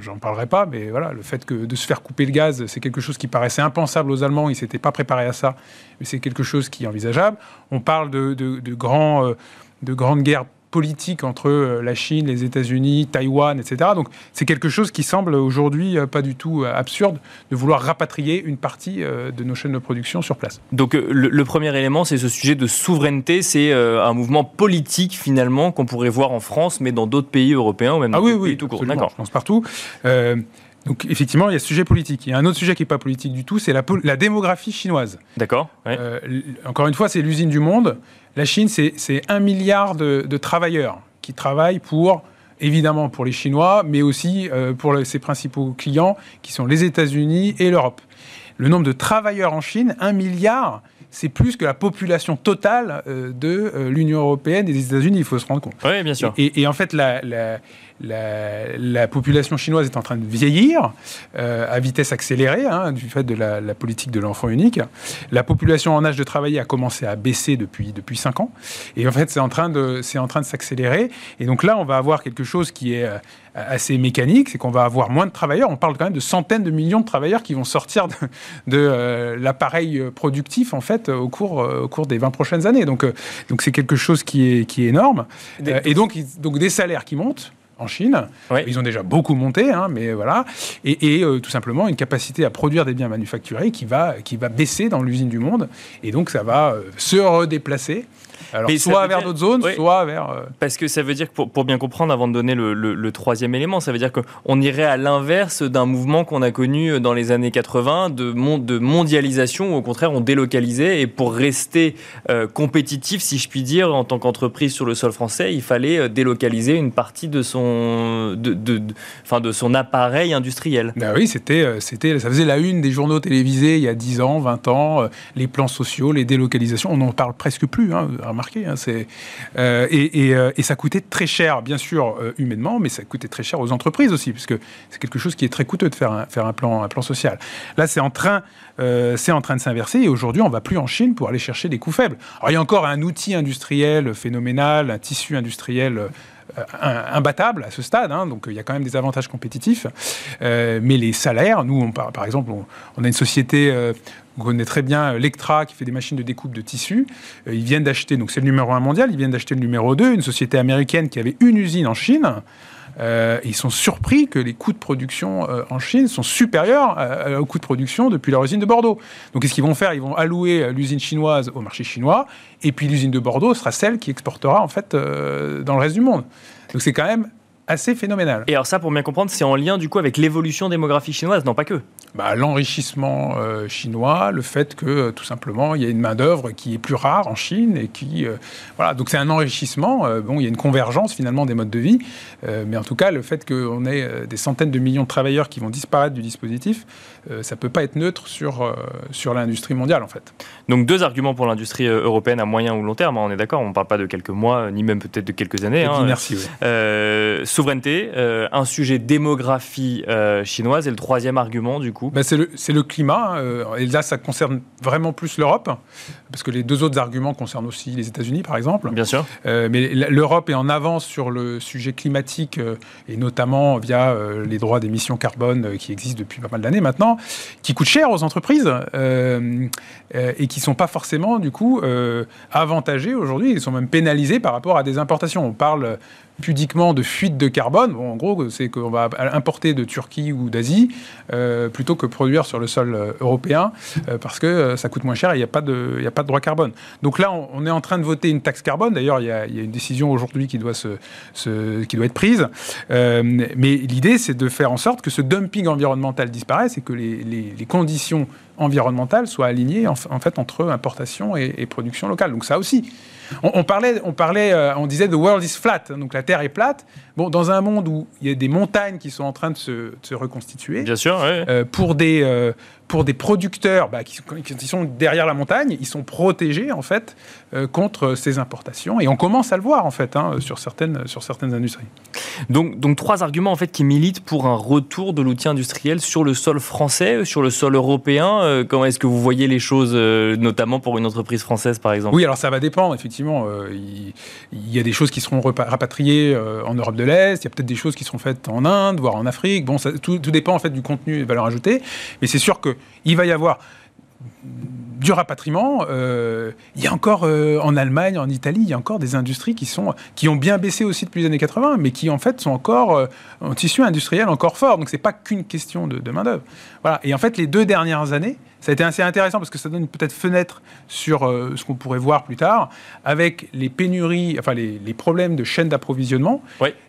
J'en parlerai pas, mais voilà, le fait que de se faire couper le gaz, c'est quelque chose qui paraissait impensable aux Allemands. Ils s'étaient pas préparés à ça, mais c'est quelque chose qui est envisageable. On parle de, de, de grands, de grandes guerres politique entre euh, la Chine, les États-Unis, Taïwan, etc. Donc c'est quelque chose qui semble aujourd'hui euh, pas du tout euh, absurde de vouloir rapatrier une partie de nos chaînes de production sur place. Donc le, premier élément, c'est ce sujet de souveraineté. C'est un mouvement politique finalement qu'on pourrait voir en France, mais dans d'autres pays européens ou même ah dans oui, oui, tout court. D'accord. Je pense partout. Donc effectivement, il y a ce sujet politique. Il y a un autre sujet qui n'est pas politique du tout, c'est la, la, démographie chinoise. D'accord. encore une fois, c'est l'usine du monde. La Chine, c'est un milliard de, travailleurs qui travaillent pour, évidemment, pour les Chinois, mais aussi euh, pour ses principaux clients, qui sont les États-Unis et l'Europe. Le nombre de travailleurs en Chine, un milliard, c'est plus que la population totale euh, de euh, l'Union européenne et des États-Unis, il faut se rendre compte. Oui, bien sûr. Et, en fait, la, la, population chinoise est en train de vieillir euh, à vitesse accélérée hein, du fait de la, politique de l'enfant unique. La population en âge de travailler a commencé à baisser depuis, depuis 5 ans. Et en fait, c'est en train de, c'est en train de s'accélérer. Et donc là, on va avoir quelque chose qui est euh, assez mécanique, c'est qu'on va avoir moins de travailleurs. On parle quand même de centaines de millions de travailleurs qui vont sortir de, de euh, l'appareil productif en fait au cours, au cours des 20 prochaines années. Donc, donc c'est quelque chose qui est, qui est énorme. et donc, donc des salaires qui montent en Chine. Ils ont déjà beaucoup monté, hein, mais voilà. Et, euh, tout simplement une capacité à produire des biens manufacturés qui va, qui va baisser dans l'usine du monde. Et donc ça va euh, se redéplacer alors, soit vers d'autres zones, soit vers. Euh, Parce que ça veut dire que, pour, pour bien comprendre, avant de donner le, le, troisième élément, ça veut dire qu'on irait à l'inverse d'un mouvement qu'on a connu dans les années 80 de, de mondialisation, où au contraire on délocalisait et pour rester euh, compétitif, si je puis dire, en tant qu'entreprise sur le sol français, il fallait euh, délocaliser une partie de son, de, de, enfin, de son appareil industriel. Ben oui, c'était, c'était, ça faisait la une des journaux télévisés il y a 10 ans, 20 ans, les plans sociaux, les délocalisations, on n'en parle presque plus. Hein, remarqué. Hein, euh, euh, et, ça coûtait très cher, bien sûr, euh, humainement, mais ça coûtait très cher aux entreprises aussi, puisque c'est quelque chose qui est très coûteux de faire un, faire un, plan, un plan social. Là, c'est en train, en train de s'inverser, et aujourd'hui, on va plus en Chine pour aller chercher des coûts faibles. Alors, il y a encore un outil industriel phénoménal, un tissu industriel imbattable à ce stade, hein, donc il y a quand même des avantages compétitifs. mais les salaires, nous, par, exemple, on, a une société on connaît très bien euh, Lectra qui fait des machines de découpe de tissus. Euh, ils viennent d'acheter, donc c'est le numéro 1 mondial, ils viennent d'acheter le numéro 2, une société américaine qui avait une usine en Chine. Euh, ils sont surpris que les coûts de production en Chine sont supérieurs aux coûts de production depuis leur usine de Bordeaux. Donc qu'est-ce qu'ils vont faire? Ils vont allouer l'usine chinoise au marché chinois, et puis l'usine de Bordeaux sera celle qui exportera en fait dans le reste du monde. Donc c'est quand même assez phénoménal. Et alors ça, pour bien comprendre, c'est en lien du coup avec l'évolution démographique chinoise, non pas que bah, L'enrichissement euh, chinois, le fait que euh, tout simplement il y a une main-d'œuvre qui est plus rare en Chine et qui. Euh, voilà, donc c'est un enrichissement. bon, il y a une convergence finalement des modes de vie, mais en tout cas, le fait qu'on ait des centaines de millions de travailleurs qui vont disparaître du dispositif, ça ne peut pas être neutre sur, sur l'industrie mondiale en fait. Donc deux arguments pour l'industrie européenne à moyen ou long terme, hein, on est d'accord, on ne parle pas de quelques mois, ni même peut-être de quelques années. Hein, merci. Oui. Souveraineté, un sujet démographie chinoise et le troisième argument du coup ben, c'est, le, climat. Euh, et là, ça concerne vraiment plus l'Europe, parce que les deux autres arguments concernent aussi les États-Unis, par exemple. Bien sûr. Euh, mais l'Europe est en avance sur le sujet climatique, euh, et notamment via les droits d'émission carbone qui existent depuis pas mal d'années maintenant, qui coûtent cher aux entreprises et qui ne sont pas forcément, du coup, avantagés aujourd'hui. Ils sont même pénalisés par rapport à des importations. On parle pudiquement de fuite de carbone. Bon, en gros, c'est qu'on va importer de Turquie ou d'Asie euh, plutôt que produire sur le sol euh, européen euh, parce que ça coûte moins cher et il n'y a, pas de, a pas de droit carbone. Donc là, on, est en train de voter une taxe carbone. D'ailleurs, il y, a une décision aujourd'hui qui, doit se, qui doit être prise. mais l'idée, c'est de faire en sorte que ce dumping environnemental disparaisse et que les, les, conditions environnementales soient alignées en, fait entre importation et, et production locale. Donc ça aussi, on, parlait, on parlait, euh, on disait the world is flat, donc la Terre est plate. Bon, dans un monde où il y a des montagnes qui sont en train de se, reconstituer, bien sûr, euh, pour des euh, pour des producteurs bah, qui, qui, sont derrière la montagne, ils sont protégés en fait contre ces importations. Et on commence à le voir en fait hein, sur certaines sur certaines industries. Donc donc trois arguments en fait qui militent pour un retour de l'outil industriel sur le sol français, sur le sol européen. comment est-ce que vous voyez les choses, notamment pour une entreprise française par exemple? Oui, alors ça va dépendre effectivement euh, il, y a des choses qui seront rapatriées euh, en Europe de l'Est, il y a peut-être des choses qui seront faites en Inde, voire en Afrique. Bon, ça, tout, dépend en fait du contenu et de valeur ajoutée. Mais c'est sûr qu'il va y avoir du rapatriement, euh, il y a encore en Allemagne, en Italie, il y a encore des industries qui, sont, qui ont bien baissé aussi depuis les années 80, mais qui en fait sont encore en tissu industriel encore fort. Donc c'est pas qu'une question de, de main d'œuvre. Voilà. Et en fait, les deux dernières années, ça a été assez intéressant parce que ça donne peut-être fenêtre sur euh, ce qu'on pourrait voir plus tard, avec les pénuries, enfin les, problèmes de chaîne d'approvisionnement.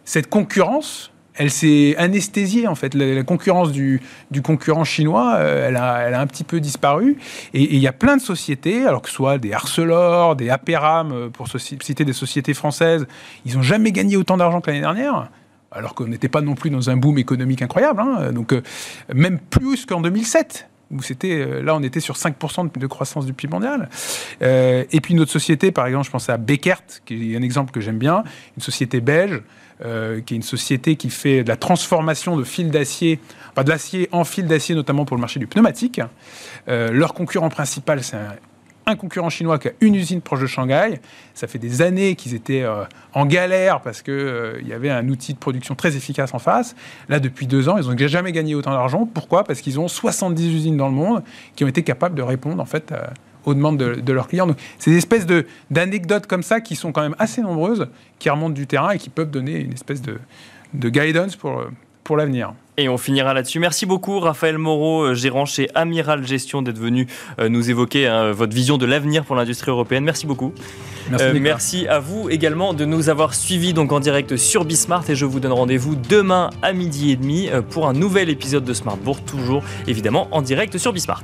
Cette concurrence, elle s'est anesthésiée en fait. La, concurrence du, concurrent chinois, euh, elle, a, un petit peu disparu. Et il y a plein de sociétés, alors que ce soit des Arcelor, des Aperam, euh, pour citer des sociétés françaises, ils n'ont jamais gagné autant d'argent que l'année dernière alors qu'on n'était pas non plus dans un boom économique incroyable, hein. donc même plus qu'en 2007 où c'était euh, là on était sur 5% de, croissance du PIB mondial. Euh, et puis notre société, par exemple, je pense à Beckert, qui est un exemple que j'aime bien, une société belge, euh, qui est une société qui fait de la transformation de fils d'acier, enfin de l'acier en fil d'acier, notamment pour le marché du pneumatique. leur concurrent principal, c'est un concurrent chinois qui a une usine proche de Shanghai. Ça fait des années qu'ils étaient euh, en galère parce qu'il euh, y avait un outil de production très efficace en face. Là, depuis deux ans, ils n'ont jamais gagné autant d'argent. Pourquoi? Parce qu'ils ont 70 usines dans le monde qui ont été capables de répondre en fait aux demandes de, leurs clients. Donc, c'est des espèces d'anecdotes comme ça qui sont quand même assez nombreuses, qui remontent du terrain et qui peuvent donner une espèce de, de guidance pour, pour l'avenir. Et on finira là-dessus. Merci beaucoup, Raphaël Moreau, euh, gérant chez Amiral Gestion, d'être venu euh, nous évoquer hein, votre vision de l'avenir pour l'industrie européenne. Merci beaucoup. Merci, euh, merci, à vous également de nous avoir suivis donc en direct sur Bismart et je vous donne rendez-vous demain à midi et demi pour un nouvel épisode de Smart toujours évidemment en direct sur Bismart.